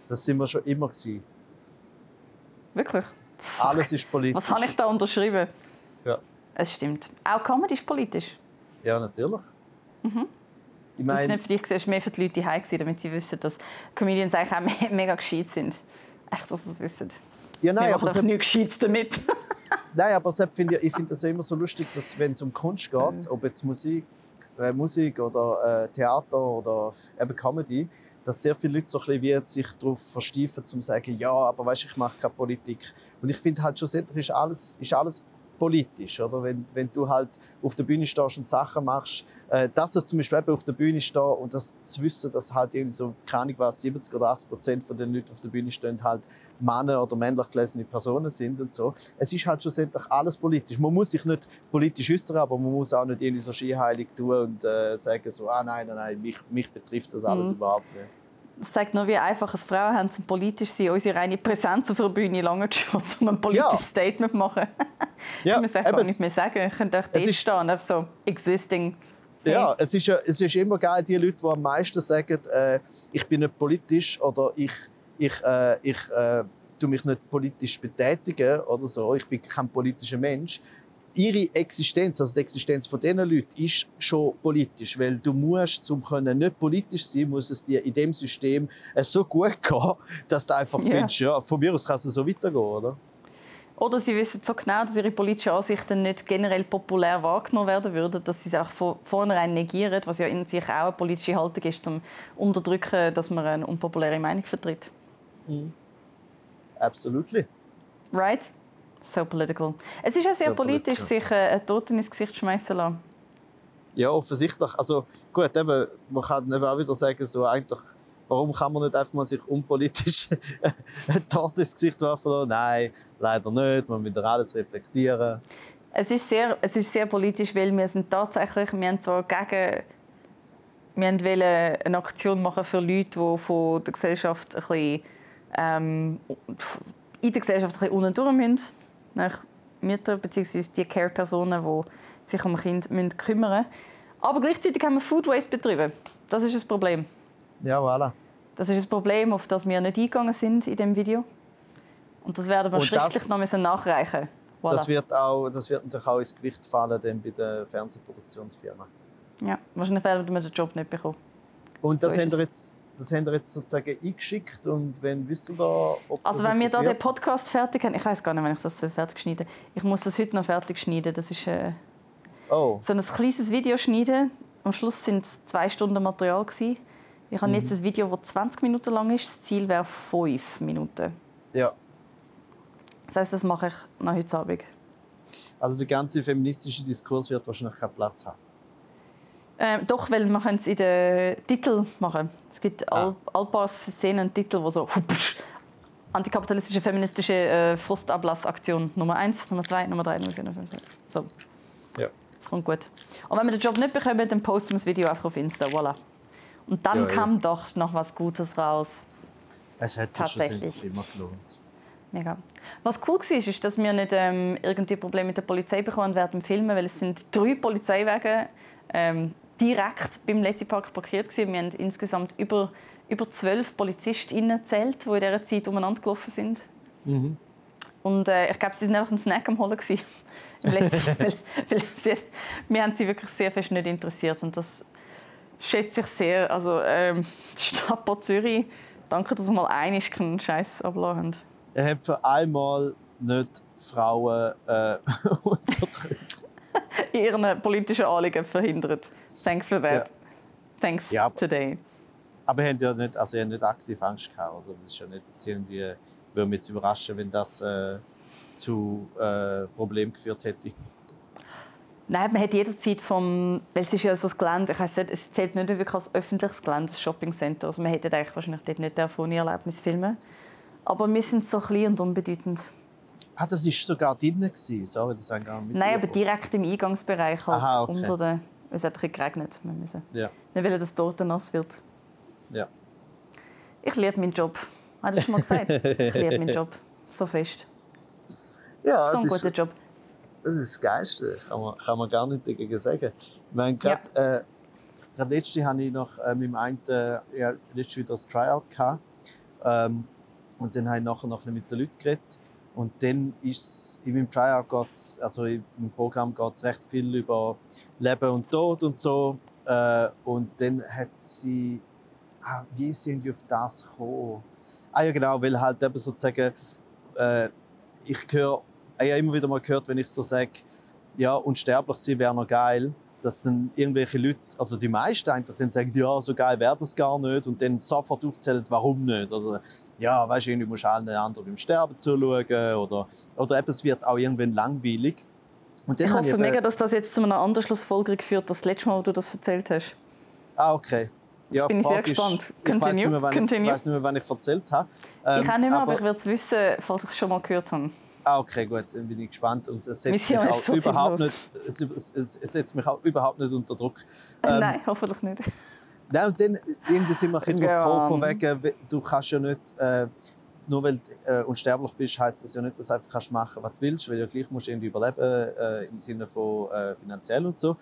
Speaker 1: Das sind wir schon immer gewesen.
Speaker 2: Wirklich?
Speaker 1: Alles ist politisch.
Speaker 2: Was habe ich da unterschrieben?
Speaker 1: Ja.
Speaker 2: Es stimmt. Auch Comedy ist politisch.
Speaker 1: Ja, natürlich.
Speaker 2: Mhm. Ich mein, das ist nicht für dich, es war mehr für die Leute heim, damit sie wissen, dass Comedians eigentlich auch mega gescheit sind. Einfach, dass sie es wissen.
Speaker 1: Ja, nein,
Speaker 2: Wir machen aber nichts Gescheites damit.
Speaker 1: nein, aber find ich, ich finde das immer so lustig, dass wenn es um Kunst geht, mhm. ob jetzt Musik, äh, Musik oder äh, Theater oder eben Comedy, dass sehr viele Leute so ein bisschen sich darauf versteifen, um zu sagen, ja, aber weißt, ich mache keine Politik. Und ich finde halt schlussendlich ist alles, ist alles politisch, oder? Wenn, wenn du halt auf der Bühne stehst und Sachen machst, äh, dass es zum Beispiel auf der Bühne steht und das zu wissen, dass halt irgendwie so, keine Ahnung was, 70 oder 80 Prozent von den Leuten auf der Bühne stehen halt Männer oder männlich gelesene Personen sind und so. Es ist halt schlussendlich alles politisch. Man muss sich nicht politisch äußern, aber man muss auch nicht irgendwie so skiheilig tun und äh, sagen so, ah nein, nein, nein, mich, mich betrifft das alles mhm. überhaupt nicht.
Speaker 2: Das zeigt nur, wie einfach es Frauen haben zum politisch sein. Unsere reine Präsenz auf der Bühne lange schon, um ein politisches ja. Statement zu machen. ja, ich muss gar nicht mehr sagen. Ich könnte auch dort stehen, einfach so existing.
Speaker 1: Hey. Ja, es ist, es ist immer geil, die Leute, die am meisten sagen, äh, ich bin nicht politisch oder ich, ich, äh, ich äh, tue mich nicht politisch betätigen oder so, ich bin kein politischer Mensch ihre Existenz, also die Existenz von diesen Leuten, ist schon politisch. Weil du musst, um nicht politisch zu sein, muss es dir in dem System so gut gehen, dass du einfach ja. findest, ja, von mir aus kann es so weitergehen, oder?
Speaker 2: Oder sie wissen so genau, dass ihre politischen Ansichten nicht generell populär wahrgenommen werden würden, dass sie es auch von vornherein negieren, was ja in sich auch eine politische Haltung ist, zum unterdrücken, dass man eine unpopuläre Meinung vertritt.
Speaker 1: Mhm. Absolutely.
Speaker 2: Right? So political. Es ist ja sehr so politisch, sich äh, einen Toten ins Gesicht schmeißen lassen.
Speaker 1: Ja, offensichtlich. Also gut, eben, man kann eben auch wieder sagen, so eigentlich, warum kann man nicht einfach mal sich unpolitisch einen Toten ins Gesicht werfen lassen? Nein, leider nicht. Man muss wieder alles reflektieren.
Speaker 2: Es ist sehr, es ist sehr politisch, weil wir sind tatsächlich, wir haben zwar gegen wir wollten eine Aktion machen für Leute, die von der Gesellschaft ein bisschen, ähm, in der Gesellschaft ein bisschen unten durch müssen nach Mütter bzw. die Care-Personen, die sich um ein Kind müssen kümmern müssen. Aber gleichzeitig haben wir Food Waste betrieben. Das ist das Problem.
Speaker 1: Ja, voilà.
Speaker 2: Das ist das Problem, auf das wir nicht eingegangen sind in diesem Video. Und das werden wir Und schriftlich noch nachreichen
Speaker 1: voilà. das, wird auch, das wird natürlich auch ins Gewicht fallen dann bei den Fernsehproduktionsfirmen.
Speaker 2: Ja, wahrscheinlich werden wir den Job nicht bekommen.
Speaker 1: Und das so haben wir jetzt das haben wir jetzt sozusagen eingeschickt und wenn wissen wir,
Speaker 2: ob Also wenn wir da den Podcast fertig haben, ich weiß gar nicht, wenn ich das fertig schneide. Ich muss das heute noch fertig schneiden. Das ist äh, oh. so ein kleines Video schneiden. Am Schluss sind es zwei Stunden Material gewesen. Ich habe mhm. jetzt ein Video, das 20 Minuten lang ist. Das Ziel wäre 5 Minuten.
Speaker 1: Ja.
Speaker 2: Das heißt, das mache ich nach heute Abend.
Speaker 1: Also der ganze feministische Diskurs wird wahrscheinlich keinen Platz haben.
Speaker 2: Ähm, doch, weil man es in den Titel machen. Es gibt ah. all, all paar Szenen Titel, wo so hupsch, antikapitalistische feministische äh, Frustablassaktion Nummer 1, Nummer 2, Nummer 3, Nummer 4, Nummer 5. So.
Speaker 1: Ja.
Speaker 2: Das kommt gut. Und wenn wir den Job nicht bekommen, dann posten wir das Video einfach auf Insta. Voilà. Und dann ja, kam ja. doch noch was Gutes raus.
Speaker 1: Es hat sich schon immer gelohnt.
Speaker 2: Mega. Was cool war, ist, dass wir nicht ähm, irgendwie Probleme mit der Polizei bekommen während dem Filmen, weil es sind drei Polizeiwagen ähm, direkt beim Letzi Park parkiert gewesen. Wir haben insgesamt über, über zwölf PolizistInnen gezählt, die in dieser Zeit umeinander gelaufen sind. Mhm. Und äh, ich glaube, sie waren einfach einen Snack am Holen. Weil, weil sie, wir haben sie wirklich sehr fest nicht interessiert. Und das schätze ich sehr. Also, ähm, die Stadt Bad Zürich, danke, dass ihr mal einmal keinen Scheiß abgelassen habt.
Speaker 1: Er hat für einmal nicht Frauen äh, unterdrückt.
Speaker 2: In ihren politischen Anliegen verhindert. Thanks for that. Ja. Thanks ja, aber, today.
Speaker 1: Aber ihr habt ja nicht, also ihr habt nicht aktiv Angst gehabt, oder? Das ist ja nicht irgendwie, würde mich jetzt überraschen, wenn das äh, zu äh, Problemen geführt hätte.
Speaker 2: Nein, man hat jederzeit vom, weil es ist ja so das Gelände, ich weiss nicht, es zählt nicht wirklich als öffentliches Gelände, das Shoppingcenter. Also man hätte eigentlich wahrscheinlich dort nicht davon Erlebnis filmen. Aber wir sind so klein und unbedeutend.
Speaker 1: Ah, das war sogar drinnen sorry, das gar
Speaker 2: nicht Nein, aber direkt im Eingangsbereich halt, Aha, okay. unter den es hat geregnet. Wir müssen
Speaker 1: ja.
Speaker 2: nicht wollen, dass dort nass wird.
Speaker 1: Ja.
Speaker 2: Ich liebe meinen Job. Hat du schon mal gesagt? ich liebe meinen Job. So fest.
Speaker 1: Ja,
Speaker 2: so ein guter Job.
Speaker 1: Das ist das Geilste. Kann man, kann man gar nicht dagegen sagen. Ich meine, gerade ja. äh, letzte hatte ich noch äh, mit dem einen äh, ja, letztes wieder das Tryout. Gehabt. Ähm, und dann habe ich nachher noch mit den Leuten geredet. Und dann ist in meinem Tryout geht's, also im Programm geht es recht viel über Leben und Tod und so. Äh, und dann hat sie, ah, wie sind die auf das gekommen? Ah ja genau, weil halt eben sozusagen, äh, ich höre, ich habe immer wieder mal gehört, wenn ich so sage, ja, unsterblich sein wäre noch geil dass dann irgendwelche Leute, oder die meisten eigentlich, dann sagen, ja, so geil wäre das gar nicht und dann sofort aufzählen, warum nicht. Oder ja, weißt du, du musst allen anderen beim Sterben zuschauen oder, oder eben, es wird auch irgendwann langweilig.
Speaker 2: ich hoffe ich mega, dass das jetzt zu einer anderen Schlussfolgerung führt, als das letzte Mal, wo du das erzählt hast.
Speaker 1: Ah, okay.
Speaker 2: Ja, Jetzt bin ich sehr gespannt.
Speaker 1: Ist, ich weiß nicht, mehr, wann ich, ich erzählt habe.
Speaker 2: Ähm, ich auch nicht mehr, aber, aber ich werde es wissen, falls ich es schon mal gehört habe.
Speaker 1: Ah, okay, gut, dann bin ich gespannt. Und es setzt, mich auch, so überhaupt nicht, es, es, es, setzt mich auch überhaupt nicht unter Druck.
Speaker 2: Ähm, Nein, hoffentlich nicht.
Speaker 1: Nein, und dann irgendwie sind wir ein drauf von wegen, du kannst ja nicht, äh, nur weil du äh, unsterblich bist, heisst das ja nicht, dass du einfach kannst machen was du willst, weil ja gleich musst du irgendwie überleben, äh, im Sinne von äh, finanziell und so.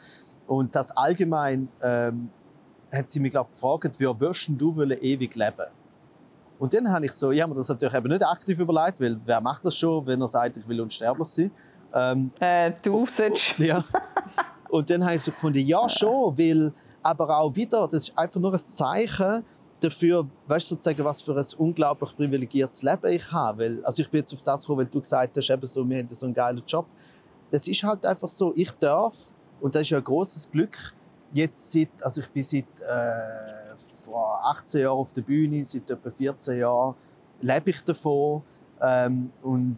Speaker 1: Und das allgemein ähm, hat sie mich, glaube gefragt, wie würdest du ewig leben und dann habe ich so, ich habe mir das natürlich eben nicht aktiv überlegt, weil wer macht das schon, wenn er sagt, ich will unsterblich sein?
Speaker 2: Ähm, äh, du sollst.
Speaker 1: Ja. Und dann habe ich so gefunden, ja schon, weil aber auch wieder, das ist einfach nur ein Zeichen dafür, weißt du, sozusagen, was für ein unglaublich privilegiertes Leben ich habe. Weil, also ich bin jetzt auf das gekommen, weil du gesagt hast, eben so, wir haben so einen geilen Job. Das ist halt einfach so, ich darf, und das ist ja ein großes Glück, jetzt seit, also ich bin seit äh, vor 18 Jahren auf der Bühne, seit etwa 14 Jahren lebe ich davon. Ähm, und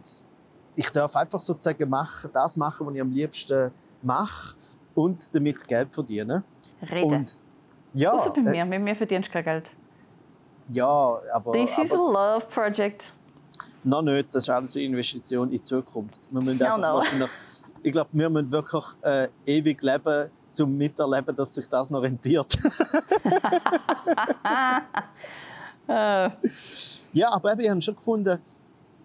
Speaker 1: ich darf einfach sozusagen machen, das machen, was ich am liebsten mache und damit Geld verdienen.
Speaker 2: Reden. Und, ja, Außer bei mir, mit mir verdienst du kein Geld.
Speaker 1: Ja, aber...
Speaker 2: This is
Speaker 1: aber,
Speaker 2: a love project.
Speaker 1: Noch nicht, das ist alles eine Investition in die Zukunft. Wir müssen no, no. ich glaube, wir müssen wirklich äh, ewig leben zum Miterleben, dass sich das noch rentiert. ja, aber ich habe schon gefunden,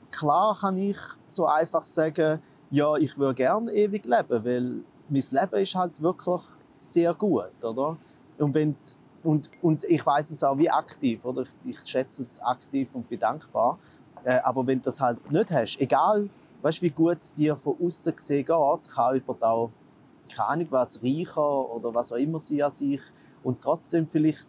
Speaker 1: klar kann ich so einfach sagen, ja, ich würde gerne ewig leben, weil mein Leben ist halt wirklich sehr gut, oder? Und, wenn, und, und ich weiß es auch wie aktiv, oder? Ich, ich schätze es aktiv und bin dankbar. Äh, aber wenn du das halt nicht hast, egal weißt, wie gut es dir von außen gesehen geht, kann jemand auch keine Ahnung was, reicher oder was auch immer sie an sich und trotzdem vielleicht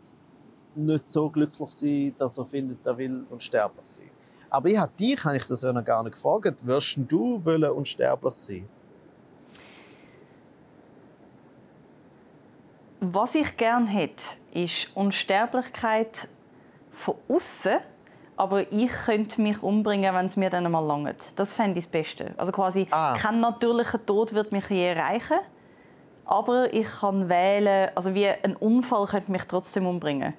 Speaker 1: nicht so glücklich sein, dass er findet, er will unsterblich sein. Aber ich habe dich habe ich das ja noch gar nicht gefragt. Wirst du wollen unsterblich sein?
Speaker 2: Was ich gerne hätte, ist Unsterblichkeit von außen, aber ich könnte mich umbringen, wenn es mir dann einmal langt. Das fände ich das Beste. Also quasi
Speaker 1: Ah.
Speaker 2: kein natürlicher Tod wird mich je erreichen, aber ich kann wählen, also wie ein Unfall könnte mich trotzdem umbringen.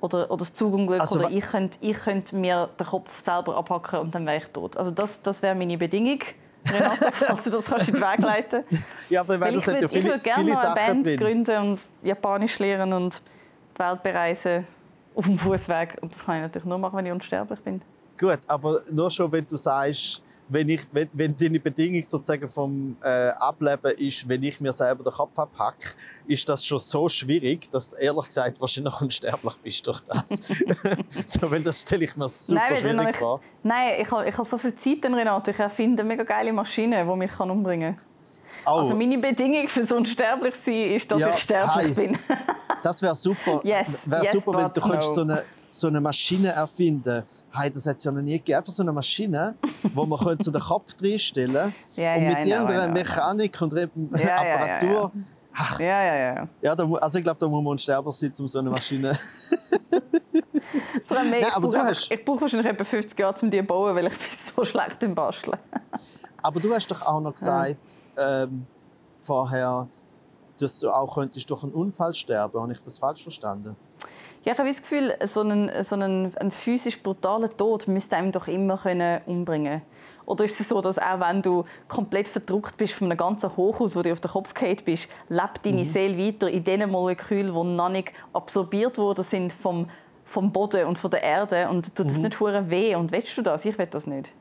Speaker 2: Oder, oder das Zugunglück,
Speaker 1: Also
Speaker 2: oder ich könnte, ich könnte mir den Kopf selber abhacken und dann wäre ich tot. Also das, das wäre meine Bedingung. Renate, falls du das kannst in den Weg leiten
Speaker 1: Ja, aber
Speaker 2: weil
Speaker 1: weil
Speaker 2: ich
Speaker 1: das hat ja
Speaker 2: würde
Speaker 1: viele,
Speaker 2: gerne
Speaker 1: viele
Speaker 2: eine Band
Speaker 1: drin.
Speaker 2: gründen und Japanisch lernen und die Welt bereisen auf dem Fußweg. Und das kann ich natürlich nur machen, wenn ich unsterblich bin.
Speaker 1: Gut, aber nur schon, wenn du sagst, wenn, ich, wenn, wenn deine Bedingung sozusagen vom äh, Ableben ist, wenn ich mir selber den Kopf abhacke, ist das schon so schwierig, dass du ehrlich gesagt wahrscheinlich unsterblich bist durch das. so, weil das stelle ich mir super
Speaker 2: Nein,
Speaker 1: schwierig
Speaker 2: ich,
Speaker 1: vor.
Speaker 2: nein, ich habe, ich habe so viel Zeit, dann, Renato. Ich erfinde eine mega geile Maschine, die mich kann umbringen kann.
Speaker 1: Oh,
Speaker 2: Also meine Bedingung für so unsterblich sein ist, dass
Speaker 1: Ja,
Speaker 2: ich sterblich
Speaker 1: hi.
Speaker 2: bin.
Speaker 1: das wäre super.
Speaker 2: Yes,
Speaker 1: wäre
Speaker 2: yes,
Speaker 1: super, wenn du
Speaker 2: no.
Speaker 1: so eine so eine Maschine erfinden. Hey, das hat es ja noch nie gegeben. Einfach so eine Maschine, wo man könnte so den Kopf reinstellen
Speaker 2: Ja,
Speaker 1: und mit irgendeiner
Speaker 2: know.
Speaker 1: Mechanik und eben
Speaker 2: Ja, ja, ja, ja.
Speaker 1: Apparatur.
Speaker 2: Ja, ja,
Speaker 1: da, also ich glaube, da muss man unsterblich sein, um so eine Maschine.
Speaker 2: So ein mega-
Speaker 1: Nein, aber
Speaker 2: ich brauche-
Speaker 1: hast-
Speaker 2: Ich brauche wahrscheinlich etwa 50 Jahre, um die zu bauen, weil ich bin so schlecht im Basteln.
Speaker 1: Aber du hast doch auch noch gesagt, ähm, vorher, dass du auch könntest durch einen Unfall sterben. Habe ich das falsch verstanden?
Speaker 2: Ja, ich habe das Gefühl, so einen, so einen, einen physisch brutalen Tod müsste einem doch immer können umbringen Oder ist es so, dass auch wenn du komplett verdruckt bist von einem ganzen Hochhaus, wo du auf den Kopf gefallen bist, lebt deine Seele weiter in den Molekülen, die noch nicht absorbiert worden sind vom, vom Boden und von der Erde und tut das nicht hure weh? Und willst du das? Ich will das nicht.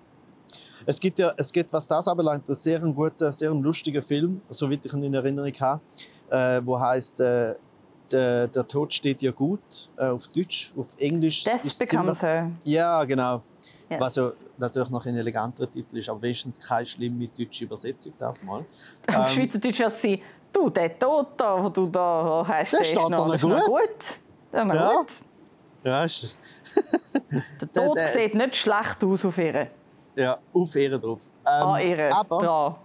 Speaker 1: Es gibt ja, es gibt, was das anbelangt, einen sehr guten, sehr lustigen Film, soweit ich ihn in Erinnerung habe, äh, wo heißt äh, der, der Tod steht dir gut äh, auf Deutsch, auf Englisch.
Speaker 2: Death
Speaker 1: ist es
Speaker 2: becomes her.
Speaker 1: Ja, genau.
Speaker 2: Yes.
Speaker 1: Was ja natürlich noch ein eleganterer Titel ist, aber wenigstens keine schlimme deutsche Übersetzung das mal.
Speaker 2: Auf
Speaker 1: Ähm,
Speaker 2: Schweizerdeutsch es sein, du, der Tod da, den du da hast,
Speaker 1: Der
Speaker 2: ist
Speaker 1: steht
Speaker 2: noch,
Speaker 1: da noch
Speaker 2: der ist noch
Speaker 1: gut.
Speaker 2: gut. Der ist noch
Speaker 1: Ja.
Speaker 2: gut.
Speaker 1: Ja, ist,
Speaker 2: Der
Speaker 1: Der-
Speaker 2: Tod
Speaker 1: der-
Speaker 2: sieht nicht schlecht aus auf ihr.
Speaker 1: ja auf Ehre drauf. Ähm,
Speaker 2: An ihr
Speaker 1: aber
Speaker 2: dran.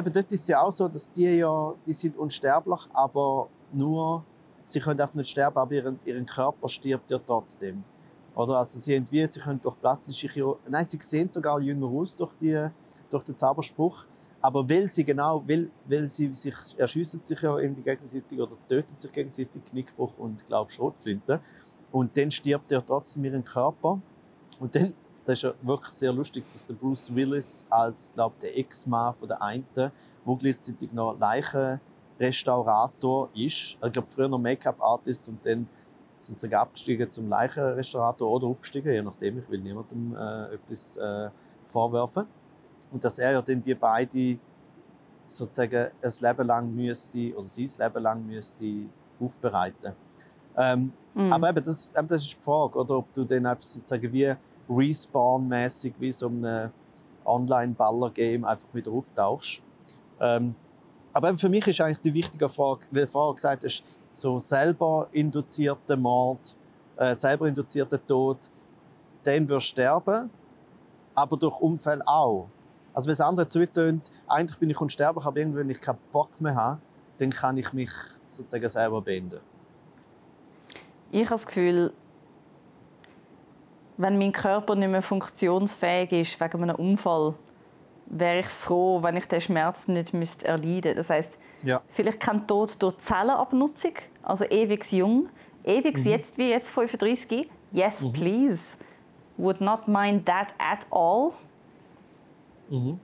Speaker 1: eben dort ist es ja auch so, dass die ja, die sind unsterblich, aber nur, sie können einfach nicht sterben, aber ihren, ihren Körper stirbt ja trotzdem. Oder? Also sie wie, sie können durch plastische Chirurgie, nein, sie sehen sogar jünger aus durch, die, durch den Zauberspruch. Aber weil sie genau, weil, weil sie sich erschiessen sich ja irgendwie gegenseitig oder töten sich gegenseitig Knickbruch und glaub Schrotflinte. Und dann stirbt er trotzdem ihren Körper. Und dann, das ist ja wirklich sehr lustig, dass der Bruce Willis als, glaub, der Ex-Mann von der einen, wo gleichzeitig noch Leichenrestaurator ist, ich glaube früher noch Make-up-Artist und dann sozusagen abgestiegen zum Leichenrestaurator oder aufgestiegen, je nachdem, ich will niemandem äh, etwas äh, vorwerfen. Und dass er ja dann die beiden sozusagen ein Leben lang müsste, oder sein Leben lang müsste aufbereiten. Ähm,
Speaker 2: Mhm.
Speaker 1: aber eben, das, eben, das ist die Frage, oder ob du dann einfach sozusagen wie Respawn-mäßig wie so ein Online-Baller-Game einfach wieder auftauchst. Ähm, aber für mich ist eigentlich die wichtige Frage, wie vorher gesagt hast, so selber induzierter Mord, äh, selber induzierter Tod, den wirst sterben, aber durch Unfälle auch. Also wenn das andere zutönt, eigentlich bin ich unsterblich, aber irgendwie, wenn ich keinen Bock mehr habe, dann kann ich mich sozusagen selber beenden.
Speaker 2: Ich habe das Gefühl, wenn mein Körper nicht mehr funktionsfähig ist wegen einem Unfall, wäre ich froh, wenn ich den Schmerz nicht müsste erleiden Das heißt,
Speaker 1: Ja.
Speaker 2: vielleicht kein Tod durch Zellenabnutzung, also ewig jung, ewig jetzt wie jetzt 35. Yes, please. Would not mind that at all.
Speaker 1: Mhm.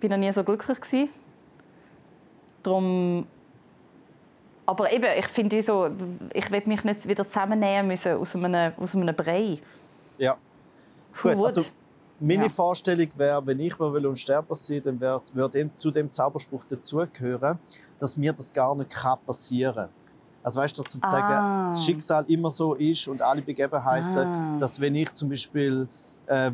Speaker 2: Bin noch nie so glücklich gewesen. Darum aber eben, ich finde so, ich will mich nicht wieder zusammennehmen müssen aus einem, aus einem Brei.
Speaker 1: Ja.
Speaker 2: Who
Speaker 1: Gut,
Speaker 2: would?
Speaker 1: also meine
Speaker 2: Ja.
Speaker 1: Vorstellung wäre, wenn ich will unsterblich sein dann würde zu dem Zauberspruch dazugehören, dass mir das gar nicht kann passieren kann. Also weißt du, dass sozusagen
Speaker 2: Ah.
Speaker 1: das Schicksal immer so ist und alle Begebenheiten,
Speaker 2: Ah.
Speaker 1: dass wenn ich zum Beispiel, äh,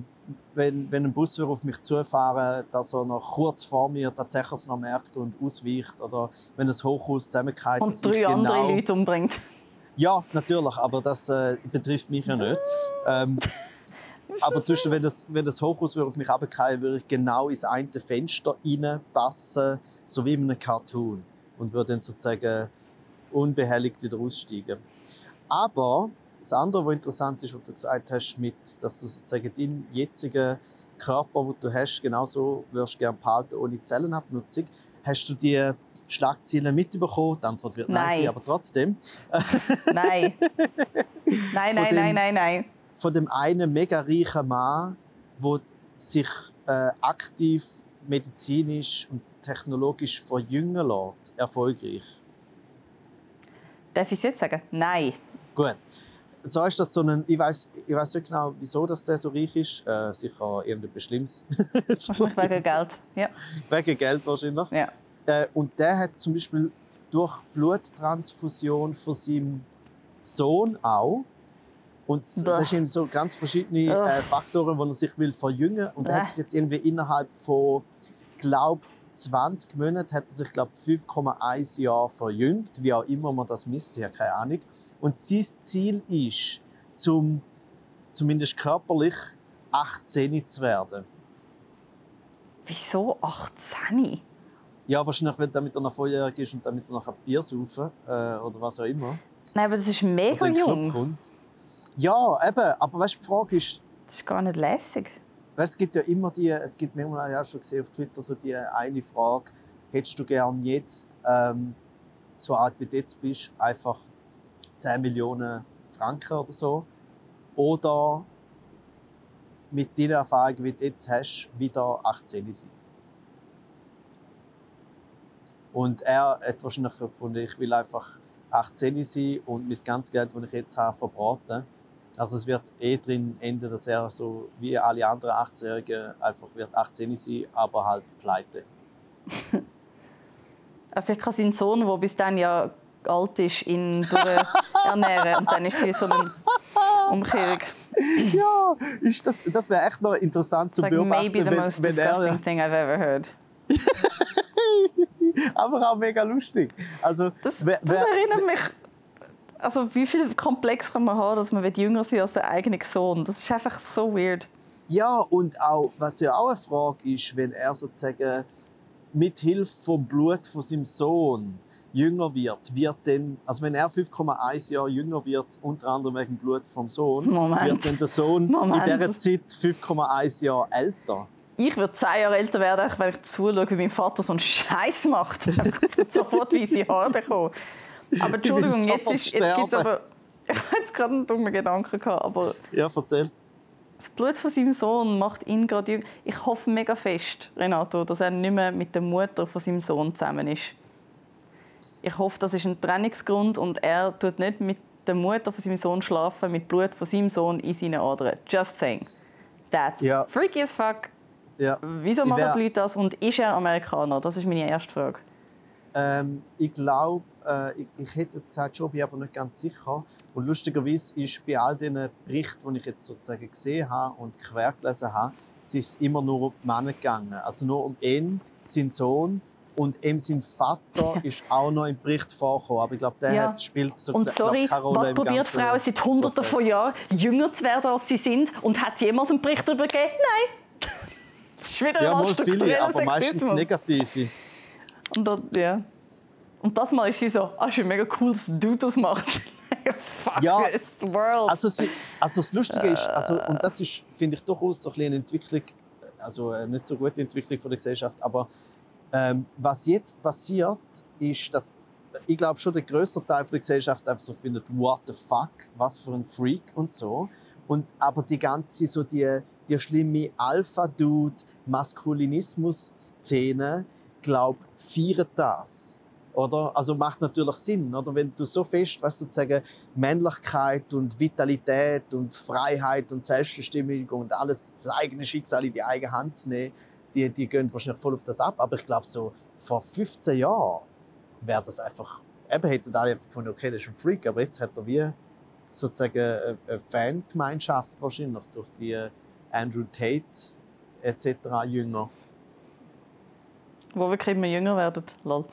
Speaker 1: wenn, wenn ein Bus auf mich zufahren dass er noch kurz vor mir tatsächlich es noch merkt und ausweicht oder wenn ein Hochhaus zusammengeht,
Speaker 2: Und drei andere Leute umbringt.
Speaker 1: Ja, natürlich, aber das äh, betrifft mich ja nicht. Ähm, aber zwischen, wenn das, wenn das Hochhaus auf mich runterfallen würde ich genau ins eine Fenster reinpassen, so wie in einem Cartoon. Und würde dann sozusagen unbehelligt wieder aussteigen. Aber das andere, was interessant ist, was du gesagt hast, mit, dass du sozusagen deinen jetzigen Körper, den du hast, genauso würdest gerne behalten, ohne Zellenabnutzung. Hast du die Schlagzeilen mitbekommen? Die Antwort wird nein, nein sein, aber trotzdem.
Speaker 2: Nein. nein, nein, dem, nein, nein, nein.
Speaker 1: Von dem einen mega reichen Mann, der sich äh, aktiv medizinisch und technologisch verjüngen lässt, erfolgreich.
Speaker 2: Darf ich es jetzt sagen? Nein.
Speaker 1: Gut. So ist das so ein, ich weiß ich weiß nicht genau, wieso das der so reich ist. Äh, sicher irgendetwas Schlimmes.
Speaker 2: wahrscheinlich wegen Geld. Ja.
Speaker 1: Wegen Geld wahrscheinlich.
Speaker 2: Ja.
Speaker 1: Äh, und der hat zum Beispiel durch Bluttransfusion von seinem Sohn auch. Und das sind so ganz verschiedene äh, Faktoren, wo er sich will verjüngen Und er hat sich jetzt irgendwie innerhalb von, glaube 20 Monaten hat er sich, glaube 5,1 Jahre verjüngt, wie auch immer man das misst, ich habe keine Ahnung. Und sein Ziel ist, zum, zumindest körperlich 18 zu werden.
Speaker 2: Wieso 18?
Speaker 1: Ja, wahrscheinlich, wenn damit er noch volljährig ist und damit er noch ein Bier saufen äh, oder was auch immer.
Speaker 2: Nein, aber das ist mega jung.
Speaker 1: Ja, eben. Aber weißt, die Frage ist...
Speaker 2: Das ist gar nicht lässig.
Speaker 1: Weißt, es gibt ja immer die, es gibt manchmal, ich habe schon gesehen auf Twitter, so die eine Frage, hättest du gern jetzt, ähm, so alt wie du jetzt bist, einfach 10 Millionen Franken oder so? Oder mit deiner Erfahrung, wie du jetzt hast, wieder 18 sein? Und er hat wahrscheinlich gefunden, ich will einfach 18 sein und mein ganzes Geld, das ich jetzt habe, verbraten. Also es wird eh drin enden, dass er so wie alle anderen 18-Jährigen einfach wird 18 sein, aber halt pleite.
Speaker 2: Vielleicht kann sein Sohn, der bis dann ja alt ist, ihn ernähren und dann ist sie so eine Umkehrung.
Speaker 1: ja, ist das, das wäre echt noch interessant zu like beobachten.
Speaker 2: Maybe the most wenn, wenn disgusting er, thing I've ever heard.
Speaker 1: aber auch mega lustig. Also,
Speaker 2: das, wer, das erinnert mich also wie viel Komplex kann man haben, dass man jünger sein als der eigene Sohn? Das ist einfach so weird.
Speaker 1: Ja, und auch, was ja auch eine Frage ist, wenn er sozusagen mit Hilfe vom Blut von seinem Sohn jünger wird, wird denn, also wenn er 5,1 Jahre jünger wird, unter anderem wegen Blut vom Sohn,
Speaker 2: Moment.
Speaker 1: wird dann der Sohn Moment. in dieser Zeit 5,1 Jahre älter?
Speaker 2: Ich würde zehn Jahre älter werden, weil ich zuschaue, wie mein Vater so einen Scheiß macht. Ich würde sofort weiße Haare bekommen. Aber Entschuldigung, jetzt, ist, jetzt gibt es aber. Ich hatte jetzt gerade einen dummen Gedanken gehabt, aber.
Speaker 1: Ja, erzähl.
Speaker 2: Das Blut von seinem Sohn macht ihn gerade jünger. Ich hoffe mega fest, Renato, dass er nicht mehr mit der Mutter von seinem Sohn zusammen ist. Ich hoffe, das ist ein Trennungsgrund und er tut nicht mit der Mutter von seinem Sohn schlafen, mit Blut von seinem Sohn in seinen Adern. Just saying. That's ja. freaky as fuck.
Speaker 1: Ja.
Speaker 2: Wieso machen die Leute das und ist er Amerikaner? Das ist meine erste Frage.
Speaker 1: Ähm, ich glaube, äh, ich, ich, hätte es gesagt, schon, bin aber nicht ganz sicher. Und lustigerweise ist bei all diesen Berichten, die ich jetzt sozusagen gesehen habe und quer gelesen habe, es ist immer nur um die Männer gegangen. Also nur um ihn, seinen Sohn und eben sein Vater ist auch noch im Bericht vorgekommen. Aber ich glaube, der ja. hat, spielt so
Speaker 2: Und sorry, Rolle was probiert Frauen seit Hunderten Prozess. von Jahren, jünger zu werden, als sie sind? Und hat jemals einen Bericht darüber gegeben? Nein.
Speaker 1: das ist wieder ja, mal viele, aber meistens negative.
Speaker 2: Und, dann, ja. und das Mal ist sie so, ah, ist mega cool, dass du das machst. Fuck
Speaker 1: ja, world. Also, sie, also das Lustige ist, also, und das ist, finde ich, durchaus so ein eine Entwicklung, also eine nicht so gute Entwicklung von der Gesellschaft, aber ähm, was jetzt passiert, ist, dass ich glaube schon der größte Teil der Gesellschaft einfach so findet, what the fuck, was für ein Freak und so. Und aber die ganze so die, die schlimme Alpha-Dude Maskulinismus-Szene glaube, feiert das. Oder? Also macht natürlich Sinn, oder? Wenn du so fest, weißt sozusagen Männlichkeit und Vitalität und Freiheit und Selbstbestimmung und alles, das eigene Schicksal in die eigene Hand zu nehmen, die, die gehen wahrscheinlich voll auf das ab. Aber ich glaube, so vor 15 Jahren wäre das einfach, eben hätten alle gefunden, okay, das ist ein Freak, aber jetzt hat er wie sozusagen eine Fangemeinschaft wahrscheinlich durch die Andrew Tate etc. Jünger.
Speaker 2: Wo wir immer jünger werden. Lol.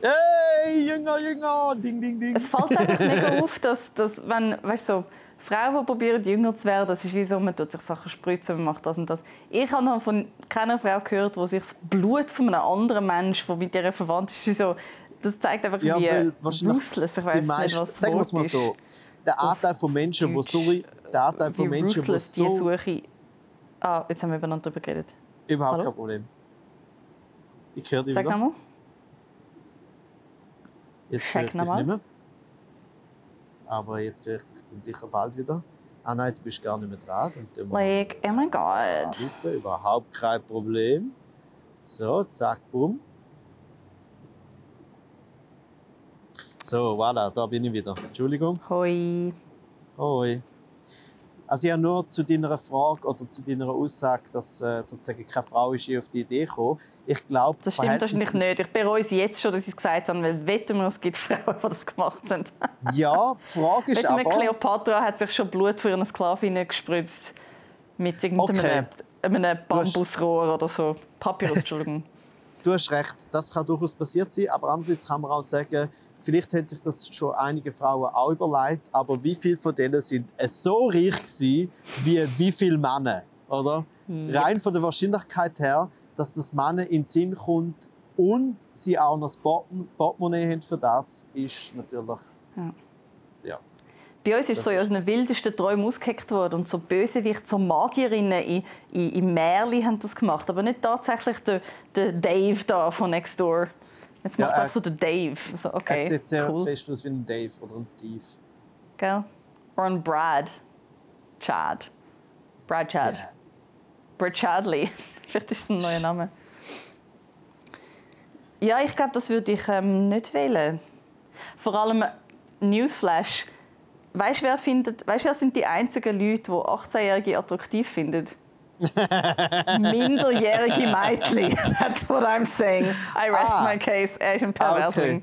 Speaker 1: Hey, Jünger, Jünger, ding, ding, ding.
Speaker 2: Es fällt einfach mega auf, dass, dass wenn, weißt so, Frauen, die probieren, jünger zu werden, das ist wie so, man tut sich Sachen spritzen, man macht das und das. Ich habe noch von keiner Frau gehört, die sich das Blut von einem anderen Menschen, der mit ihr verwandt ist, so, das zeigt einfach,
Speaker 1: Ja,
Speaker 2: wie ruthless, ich weiß nicht, was
Speaker 1: sagen wir es mal so, der Anteil von Menschen, die so, der Anteil von Menschen, die
Speaker 2: ruthless die
Speaker 1: so,
Speaker 2: Suche... Ah, jetzt haben wir miteinander darüber geredet.
Speaker 1: überhaupt
Speaker 2: Hallo?
Speaker 1: kein Problem. Ich höre dich
Speaker 2: Sag nochmal.
Speaker 1: Jetzt höre ich dich nicht mehr. Aber jetzt höre ich dich dann sicher bald wieder. Ah nein, jetzt bist du gar nicht mehr dran.
Speaker 2: Like, oh my God.
Speaker 1: Bitte, überhaupt kein Problem. So, zack, bumm. So, voilà, da bin ich wieder. Entschuldigung.
Speaker 2: Hoi.
Speaker 1: Hoi. Also habe nur zu deiner Frage oder zu deiner Aussage, dass äh, sozusagen keine Frau ist, auf die Idee gekommen. Ich glaube,
Speaker 2: Das stimmt wahrscheinlich nicht. Ich bereue es jetzt schon, dass ich es gesagt habe, weil wetten wir, es gibt Frauen, die das gemacht haben.
Speaker 1: Ja, die Frage ist aber...
Speaker 2: Cleopatra hat sich schon Blut für eine Sklavin gespritzt. Mit irgendeinem
Speaker 1: Okay.
Speaker 2: einem Bambusrohr oder so. Papyrus, Entschuldigung.
Speaker 1: Du hast recht, das kann durchaus passiert sein, aber andererseits kann man auch sagen, vielleicht haben sich das schon einige Frauen auch überlegt, aber wie viele von denen sind es so reich gewesen, wie wie viele Männer, oder?
Speaker 2: Ja.
Speaker 1: Rein von der Wahrscheinlichkeit her, dass das Männer in den Sinn kommt und sie auch noch das Port- Portemonnaie haben für das, ist natürlich
Speaker 2: Ja.
Speaker 1: ja.
Speaker 2: Bei uns ist
Speaker 1: Das
Speaker 2: so
Speaker 1: ist-
Speaker 2: unseren wildesten Träumen ausgeheckt worden und so Bösewicht, so Magierinnen in, in, in Märchen haben das gemacht, aber nicht tatsächlich der, der Dave da von Next Jetzt
Speaker 1: Ja,
Speaker 2: macht es auch so der Dave. So,
Speaker 1: Er
Speaker 2: okay,
Speaker 1: sieht sehr
Speaker 2: cool.
Speaker 1: fest aus wie ein Dave oder ein Steve.
Speaker 2: Gell? Oder ein Brad. Chad. Brad Chad.
Speaker 1: Ja.
Speaker 2: Brad Chadley. Vielleicht ist es ein neuer Name. Ja, ich glaube, das würde ich ähm, nicht wählen. Vor allem Newsflash. Weißt du, wer, findet, weißt, wer sind die einzigen Leute, die 18-Jährige attraktiv finden? Minderjährige Mädchen. That's what I'm saying. I rest
Speaker 1: Ah.
Speaker 2: my case. Er ist ein Perversling.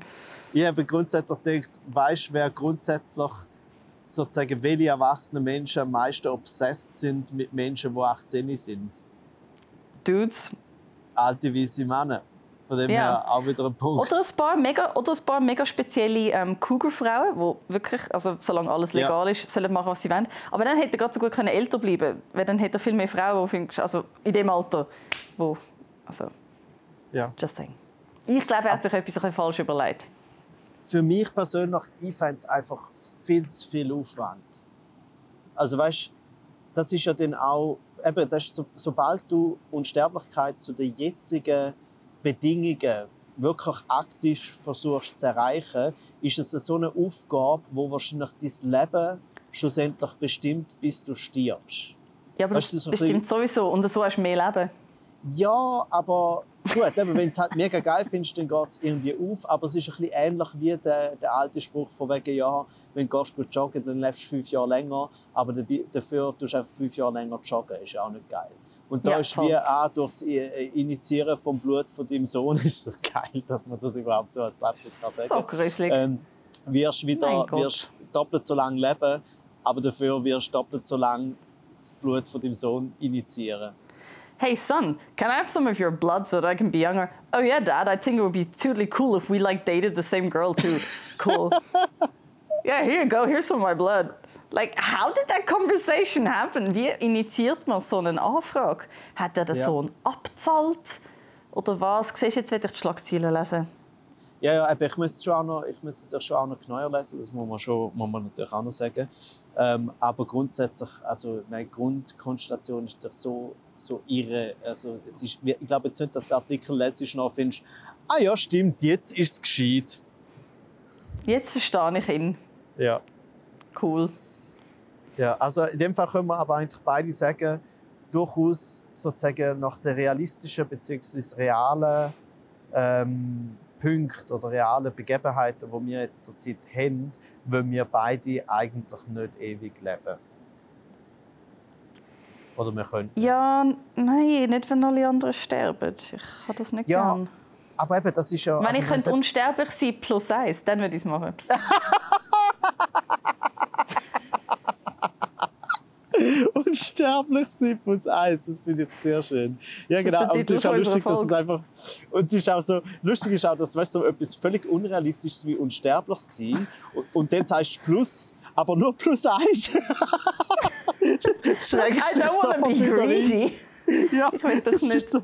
Speaker 1: Ich habe grundsätzlich gedacht, weißt du, wer grundsätzlich sozusagen welche erwachsene Menschen am meisten obsessed sind mit Menschen, die 18 sind?
Speaker 2: Dudes.
Speaker 1: Alte weiße Männer. Von dem
Speaker 2: Ja.
Speaker 1: her auch wieder ein Punkt.
Speaker 2: Oder ein paar mega, oder ein paar mega spezielle ähm, Cougar-Frauen, die wirklich, also solange alles
Speaker 1: Ja.
Speaker 2: legal ist, sollen machen, was sie wollen. Aber dann hätte er gerade so gut können älter bleiben weil dann hätte er viel mehr Frauen, die findest, also in dem Alter, wo, also,
Speaker 1: ja.
Speaker 2: just saying. Ich glaube, er hat sich etwas ein bisschen falsch überlegt.
Speaker 1: Für mich persönlich, ich fände es einfach viel zu viel Aufwand. Also weißt das ist ja dann auch, eben, das so, sobald du Unsterblichkeit zu den jetzigen Bedingungen wirklich aktiv versuchst zu erreichen, ist es so eine Aufgabe, wo wahrscheinlich dein Leben schlussendlich bestimmt, bis du stirbst.
Speaker 2: Ja, aber
Speaker 1: Weißt
Speaker 2: das bestimmt sowieso. Und so hast du mehr Leben.
Speaker 1: Ja, aber gut, eben, wenn du es halt mega geil findest, dann geht es irgendwie auf. Aber es ist ein bisschen ähnlich wie der, der alte Spruch von wegen, ja, wenn du gut joggen, dann lebst du fünf Jahre länger, aber dafür tust du einfach fünf Jahre länger joggen. Ist ja auch nicht geil. Und da
Speaker 2: Ja,
Speaker 1: ist
Speaker 2: voll.
Speaker 1: wie auch durch das I- Initiieren vom Blut von deinem Sohn ist es geil, dass man das überhaupt so als letztes kann
Speaker 2: So gruselig.
Speaker 1: Ähm, wirst wieder wirst doppelt so lange leben, aber dafür wirst du doppelt so lange das Blut von deinem Sohn initiieren.
Speaker 2: Hey, son, can I have some of your blood so that I can be younger? Oh, yeah, dad, I think it would be totally cool if we, like, dated the same girl, too. Cool. yeah, here you go. Here's some of my blood. Like, how did that conversation happen? Wie initiiert man so eine Anfrage? Hat er den
Speaker 1: Ja.
Speaker 2: Sohn abgezahlt? Oder was? Siehst du, jetzt werde ich die Schlagzeilen lesen.
Speaker 1: Ja, ja, aber ich müsste schon noch, ich schon auch noch genauer lesen, das muss man, schon, muss man natürlich auch noch sagen. Ähm, aber grundsätzlich, also meine Grundkonstellation ist doch so, so irre. Also es ist, ich glaube jetzt nicht, dass der Artikel lesest und noch findest, ah ja, stimmt, jetzt ist es gescheit.
Speaker 2: Jetzt verstehe ich ihn.
Speaker 1: Ja.
Speaker 2: Cool.
Speaker 1: Ja, also in dem Fall können wir aber eigentlich beide sagen, durchaus sozusagen nach der realistischen bzw. realen ähm, Punkten oder realen Begebenheiten, die wir jetzt zurzeit haben, wollen wir beide eigentlich nicht ewig leben. Oder wir können.
Speaker 2: Ja, nein, nicht, wenn alle anderen sterben. Ich habe das nicht
Speaker 1: Ja,
Speaker 2: gern.
Speaker 1: Aber eben, das ist ja.
Speaker 2: Wenn
Speaker 1: also
Speaker 2: ich könnte unsterblich sein plus eins, dann würde ich es machen.
Speaker 1: und Unsterblich sein plus eins, das finde ich sehr schön. Ja, genau. Aber es ist auch lustig, dass es einfach. Und es ist auch so. Lustig ist auch, dass weißt, du, so etwas völlig Unrealistisches wie unsterblich sein. Und, und dann sagst du plus, aber nur plus eins.
Speaker 2: Don't wanna
Speaker 1: sofort
Speaker 2: be
Speaker 1: wieder rein. Ja,
Speaker 2: Ich will doch
Speaker 1: das
Speaker 2: nicht-
Speaker 1: So.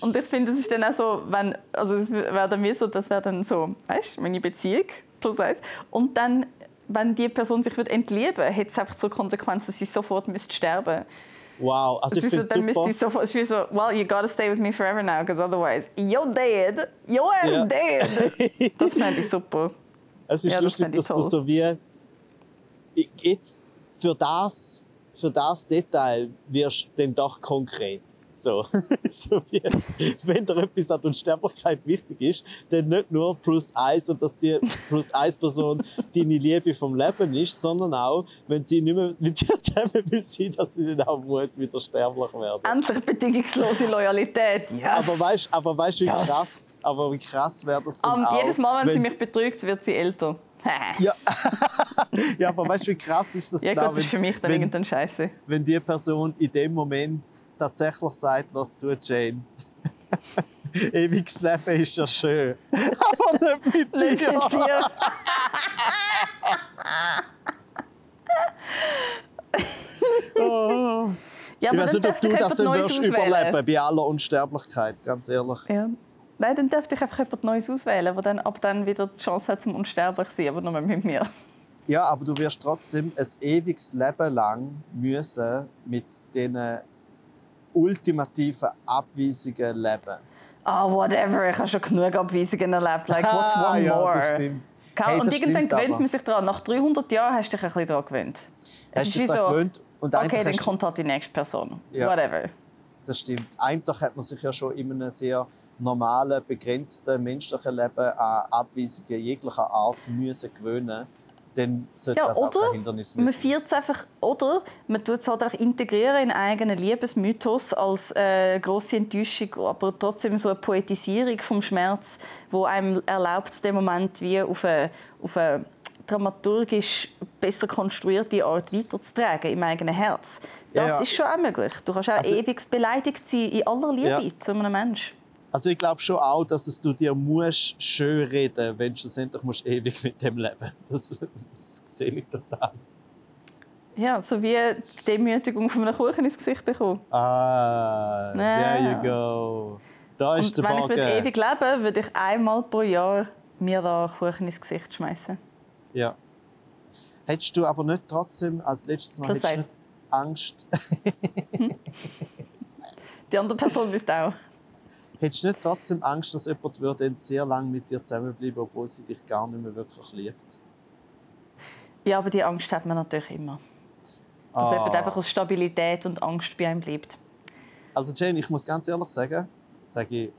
Speaker 2: Und ich finde, es ist dann auch so, wenn, also es wäre dann mir so, das wäre dann so, weißt du, meine Beziehung plus eins. Und dann, wenn die Person sich wird entlieben, hätte es einfach so Konsequenzen, dass sie sofort müsste sterben.
Speaker 1: Wow, also ich
Speaker 2: Es
Speaker 1: finde
Speaker 2: dann müsste
Speaker 1: super.
Speaker 2: sie sofort, es ist so, well, you gotta stay with me forever now, because otherwise, you're dead. Your ass
Speaker 1: Ja.
Speaker 2: dead. Das fände ich super.
Speaker 1: Es ist
Speaker 2: Ja, das
Speaker 1: lustig,
Speaker 2: ich
Speaker 1: dass du so wie jetzt für das, für das Detail wirst du dann doch konkret. So. so wie, wenn dir etwas an Unsterblichkeit wichtig ist, dann nicht nur plus eins und dass die plus eins Person deine Liebe vom Leben ist, sondern auch, wenn sie nicht mehr mit dir zusammen will sein, dass sie dann auch muss wieder sterblich werden.
Speaker 2: Endlich bedingungslose Loyalität. Yes.
Speaker 1: Aber weißt, aber weißt, wie
Speaker 2: Yes.
Speaker 1: krass, aber wie krass wäre das dann
Speaker 2: Um,
Speaker 1: auch,
Speaker 2: jedes Mal, wenn, sie mich betrügt, wird sie älter.
Speaker 1: Ja. ja, aber weißt du, wie krass ist das
Speaker 2: Ja
Speaker 1: dann,
Speaker 2: gut, das ist für mich dann
Speaker 1: wenn,
Speaker 2: irgendein Scheiße.
Speaker 1: wenn die Person in dem Moment tatsächlich sagt, lass zu, Jane. Ewiges Leben ist ja schön. Aber nicht mit
Speaker 2: Nicht
Speaker 1: dir.
Speaker 2: mit dir.
Speaker 1: Oh.
Speaker 2: Ja,
Speaker 1: Ich weiß nicht, ob du das dann wirst überleben bei aller Unsterblichkeit, ganz ehrlich.
Speaker 2: Ja. Nein, dann dürfte ich einfach jemand Neues auswählen, der dann ab dann wieder die Chance hat, zum unsterblich zu sein, aber nur mit mir.
Speaker 1: Ja, aber du wirst trotzdem ein ewiges Leben lang müssen mit diesen ultimativen Abweisungen leben.
Speaker 2: Ah, whatever, ich habe schon genug Abweisungen erlebt. Like, what's one
Speaker 1: ja,
Speaker 2: more?
Speaker 1: das stimmt. Hey,
Speaker 2: und
Speaker 1: das
Speaker 2: irgendwann
Speaker 1: stimmt
Speaker 2: gewöhnt
Speaker 1: aber.
Speaker 2: man sich daran. Nach 300 Jahren hast du dich ein bisschen daran gewöhnt. Es
Speaker 1: Hast
Speaker 2: ist wie so,
Speaker 1: gewöhnt und
Speaker 2: okay, dann kommt halt die nächste Person.
Speaker 1: Ja.
Speaker 2: Whatever.
Speaker 1: Das stimmt. Eigentlich hat man sich ja schon in einem sehr normalen, begrenzten menschlichen Leben an Abweisungen jeglicher Art müssen gewöhnen. Dann sollte
Speaker 2: Ja,
Speaker 1: das auch kein Hindernis
Speaker 2: Man feiert es einfach, oder man tut es halt auch integrieren in einen eigenen Liebesmythos als äh, große Enttäuschung, aber trotzdem so eine Poetisierung vom Schmerz, wo einem erlaubt, den Moment wie auf eine, auf eine dramaturgisch besser konstruierte Art weiterzutragen im eigenen Herz.
Speaker 1: Ja,
Speaker 2: Das
Speaker 1: ja.
Speaker 2: ist schon auch möglich. Du kannst auch
Speaker 1: Also-
Speaker 2: ewig beleidigt sein in aller Liebe
Speaker 1: Ja.
Speaker 2: zu einem Menschen.
Speaker 1: Also ich glaube schon auch, dass es du dir musst schön reden, wenn du schlussendlich musst ewig mit dem leben. Das, das sehe ich total.
Speaker 2: Ja, so wie die Demütigung von einem Kuchen ins Gesicht bekommen.
Speaker 1: Ah, there you go. Da ist
Speaker 2: Und
Speaker 1: der
Speaker 2: wenn ich würde
Speaker 1: Bogen.
Speaker 2: ewig leben würde ich einmal pro Jahr mir da Kuchen ins Gesicht schmeißen.
Speaker 1: Ja. Hättest du aber nicht trotzdem als letztes
Speaker 2: Plus
Speaker 1: hättest Angst,
Speaker 2: Die andere Person müsste auch.
Speaker 1: Hättest du nicht trotzdem Angst, dass jemand würde sehr lange mit dir zusammenbleiben, obwohl sie dich gar nicht mehr wirklich liebt?
Speaker 2: Ja, aber die Angst hat man natürlich immer. Dass
Speaker 1: Ah.
Speaker 2: jemand einfach aus Stabilität und Angst bei einem bleibt.
Speaker 1: Also Jane, ich muss ganz ehrlich sagen, sage ich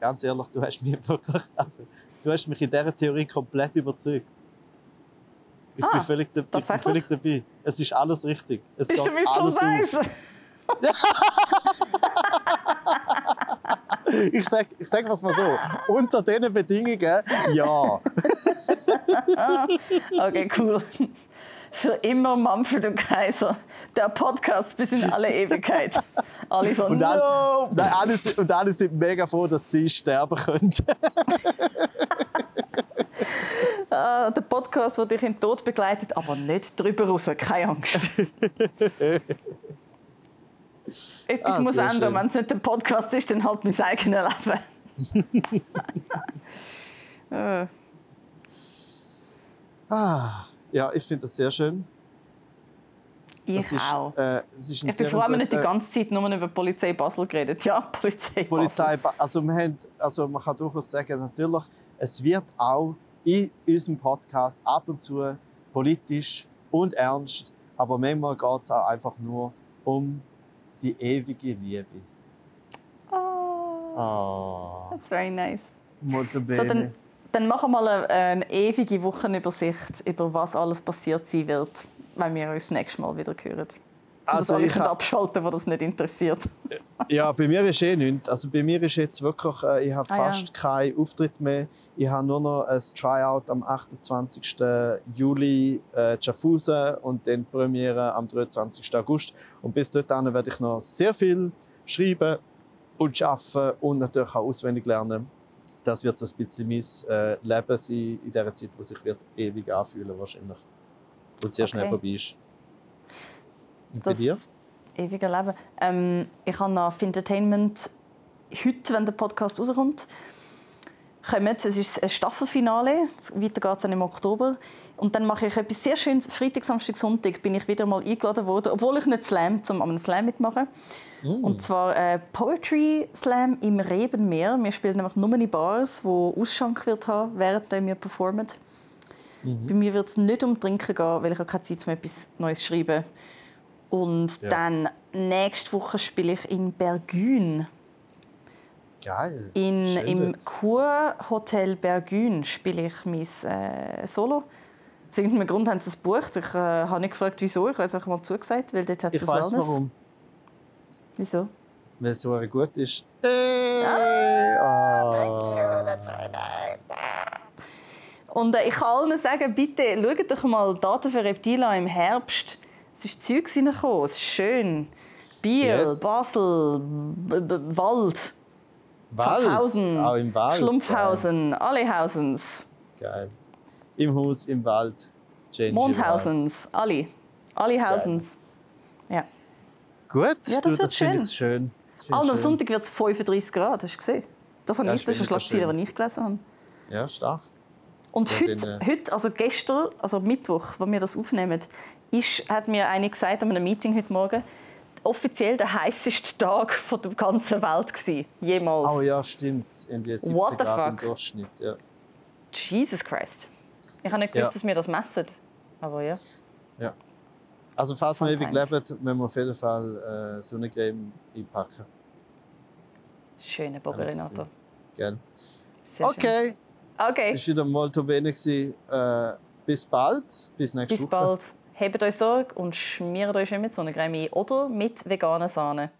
Speaker 1: ganz ehrlich, du hast mich wirklich, also du hast mich in dieser Theorie komplett überzeugt. Ich,
Speaker 2: Ah,
Speaker 1: bin, völlig ich bin völlig dabei. Es ist alles richtig. Es
Speaker 2: Bist du
Speaker 1: geht
Speaker 2: mit
Speaker 1: alles
Speaker 2: plus
Speaker 1: auf.
Speaker 2: eins?
Speaker 1: Ich sag, ich sag was mal so. Unter diesen Bedingungen, ja.
Speaker 2: Okay, cool. Für immer Mumford und Kaiser. Der Podcast bis in alle Ewigkeit. Alle so,
Speaker 1: Und, dann,
Speaker 2: no!
Speaker 1: nein, alle, und alle sind mega froh, dass sie sterben können.
Speaker 2: Ah, der Podcast, der dich in den Tod begleitet, aber nicht drüber raus. Keine Angst. Etwas
Speaker 1: Ah,
Speaker 2: muss ändern. Wenn es nicht der Podcast ist, dann halt mein eigenes Leben. Äh,
Speaker 1: Ah, ja, ich finde das sehr schön.
Speaker 2: ich
Speaker 1: Das ist,
Speaker 2: auch.
Speaker 1: äh, es ist ein
Speaker 2: Ich bin froh, haben wir nicht die ganze Zeit nur über Polizei Basel geredet. Ja, Polizei,
Speaker 1: Polizei, also, wir haben, also man kann durchaus sagen, natürlich, es wird auch in unserem Podcast ab und zu politisch und ernst, aber manchmal geht es auch einfach nur um die ewige Liebe.
Speaker 2: Oh,
Speaker 1: Oh,
Speaker 2: that's very nice.
Speaker 1: bene.
Speaker 2: So, dann, dann machen wir mal eine, ewige Wochenübersicht über was alles passiert sein wird, wenn wir uns das nächste Mal wieder hören.
Speaker 1: Also
Speaker 2: alle
Speaker 1: ich ha-
Speaker 2: abschalten, wo das nicht interessiert.
Speaker 1: Ja, bei mir ist eh nichts. Also bei mir ist jetzt wirklich, äh, ich habe
Speaker 2: Ah, ja.
Speaker 1: fast keinen Auftritt mehr. Ich habe nur noch ein Tryout am 28. Juli äh, Schaffhausen und dann Premiere am 23. August. Und bis dahin werde ich noch sehr viel schreiben und arbeiten und natürlich auch auswendig lernen. Das wird so ein bisschen mein äh, Leben sein in dieser Zeit, die sich wird ewig anfühlen wahrscheinlich. Und sehr schnell
Speaker 2: Okay.
Speaker 1: vorbei ist. Und
Speaker 2: Das
Speaker 1: dir?
Speaker 2: ewige Leben. Ähm, ich habe nach Entertainment heute, wenn der Podcast rauskommt, kommen. Es ist ein Staffelfinale. Weiter geht es dann im Oktober. Und dann mache ich etwas sehr Schönes. Freitag, Samstag, Sonntag bin ich wieder mal eingeladen worden, obwohl ich nicht Slam, zum am Slam mitmachen. Und zwar äh, Poetry Slam im Rebenmeer. Wir spielen nämlich nur in Bars, wo Ausschank wird haben, während wir performen. Bei mir wird es nicht um Trinken gehen, weil ich habe keine Zeit mehr etwas Neues zu schreiben. Und
Speaker 1: Ja.
Speaker 2: dann nächste Woche spiele ich in Bergün.
Speaker 1: Geil.
Speaker 2: In,
Speaker 1: Schön
Speaker 2: Im. Kurhotel Bergün spiele ich mein äh, Solo. Aus irgendeinem Grund haben sie es gebucht. Ich äh, habe nicht gefragt, wieso. Ich habe es einfach mal zugesagt, weil dort hat
Speaker 1: Ich
Speaker 2: es
Speaker 1: weiß
Speaker 2: Wellness.
Speaker 1: warum.
Speaker 2: Wieso?
Speaker 1: Weil es so gut ist. Hey! Ah,
Speaker 2: Und äh, ich kann allen sagen, bitte schaut doch mal Daten für Reptila im Herbst. Es ist Zeug reingekommen, es ist schön. Biel,
Speaker 1: Yes.
Speaker 2: Basel, B B Wald,
Speaker 1: Wald.
Speaker 2: Pfaffhausen,
Speaker 1: Auch im Wald.
Speaker 2: Schlumpfhausen, Allehausens,
Speaker 1: Geil. Im Haus, im Wald. Change
Speaker 2: Mondhausens, alle. Alle Hausens. Ja.
Speaker 1: Gut,
Speaker 2: Ja, das
Speaker 1: du,
Speaker 2: wird
Speaker 1: das finde ich
Speaker 2: schön.
Speaker 1: schön. Das
Speaker 2: und am
Speaker 1: schön.
Speaker 2: Sonntag wird es 35 Grad, hast du gesehen? Das, habe
Speaker 1: Ja,
Speaker 2: ich, das ist eine
Speaker 1: stimmt,
Speaker 2: Schlagzeile,
Speaker 1: schön.
Speaker 2: die ich gelesen habe.
Speaker 1: Ja, stark.
Speaker 2: Und
Speaker 1: Ja,
Speaker 2: heute,
Speaker 1: äh,
Speaker 2: heute, also gestern, also Mittwoch, wo wir das aufnehmen, ist, hat mir eine gesagt an einem Meeting heute Morgen, offiziell der heißeste Tag von der ganzen Welt gewesen, jemals.
Speaker 1: Oh ja, stimmt. Irgendwie 17
Speaker 2: What the
Speaker 1: Grad im
Speaker 2: fuck?
Speaker 1: Durchschnitt. Ja.
Speaker 2: Jesus Christ. Ich habe nicht gewusst,
Speaker 1: Ja.
Speaker 2: dass wir das messen. Aber ja.
Speaker 1: ja. Also, falls wir ewig leben, müssen wir auf jeden Fall äh, Sonnencreme einpacken.
Speaker 2: Schöner Bogen, Renato. Sehr
Speaker 1: Okay,
Speaker 2: Schön. Okay,
Speaker 1: es war wieder molto bene. gewesen. Äh, bis bald. Bis nächste
Speaker 2: bis
Speaker 1: Woche.
Speaker 2: bald. Hebt euch Sorge und schmiert euch schön mit Sonnencreme ein oder mit veganer Sahne.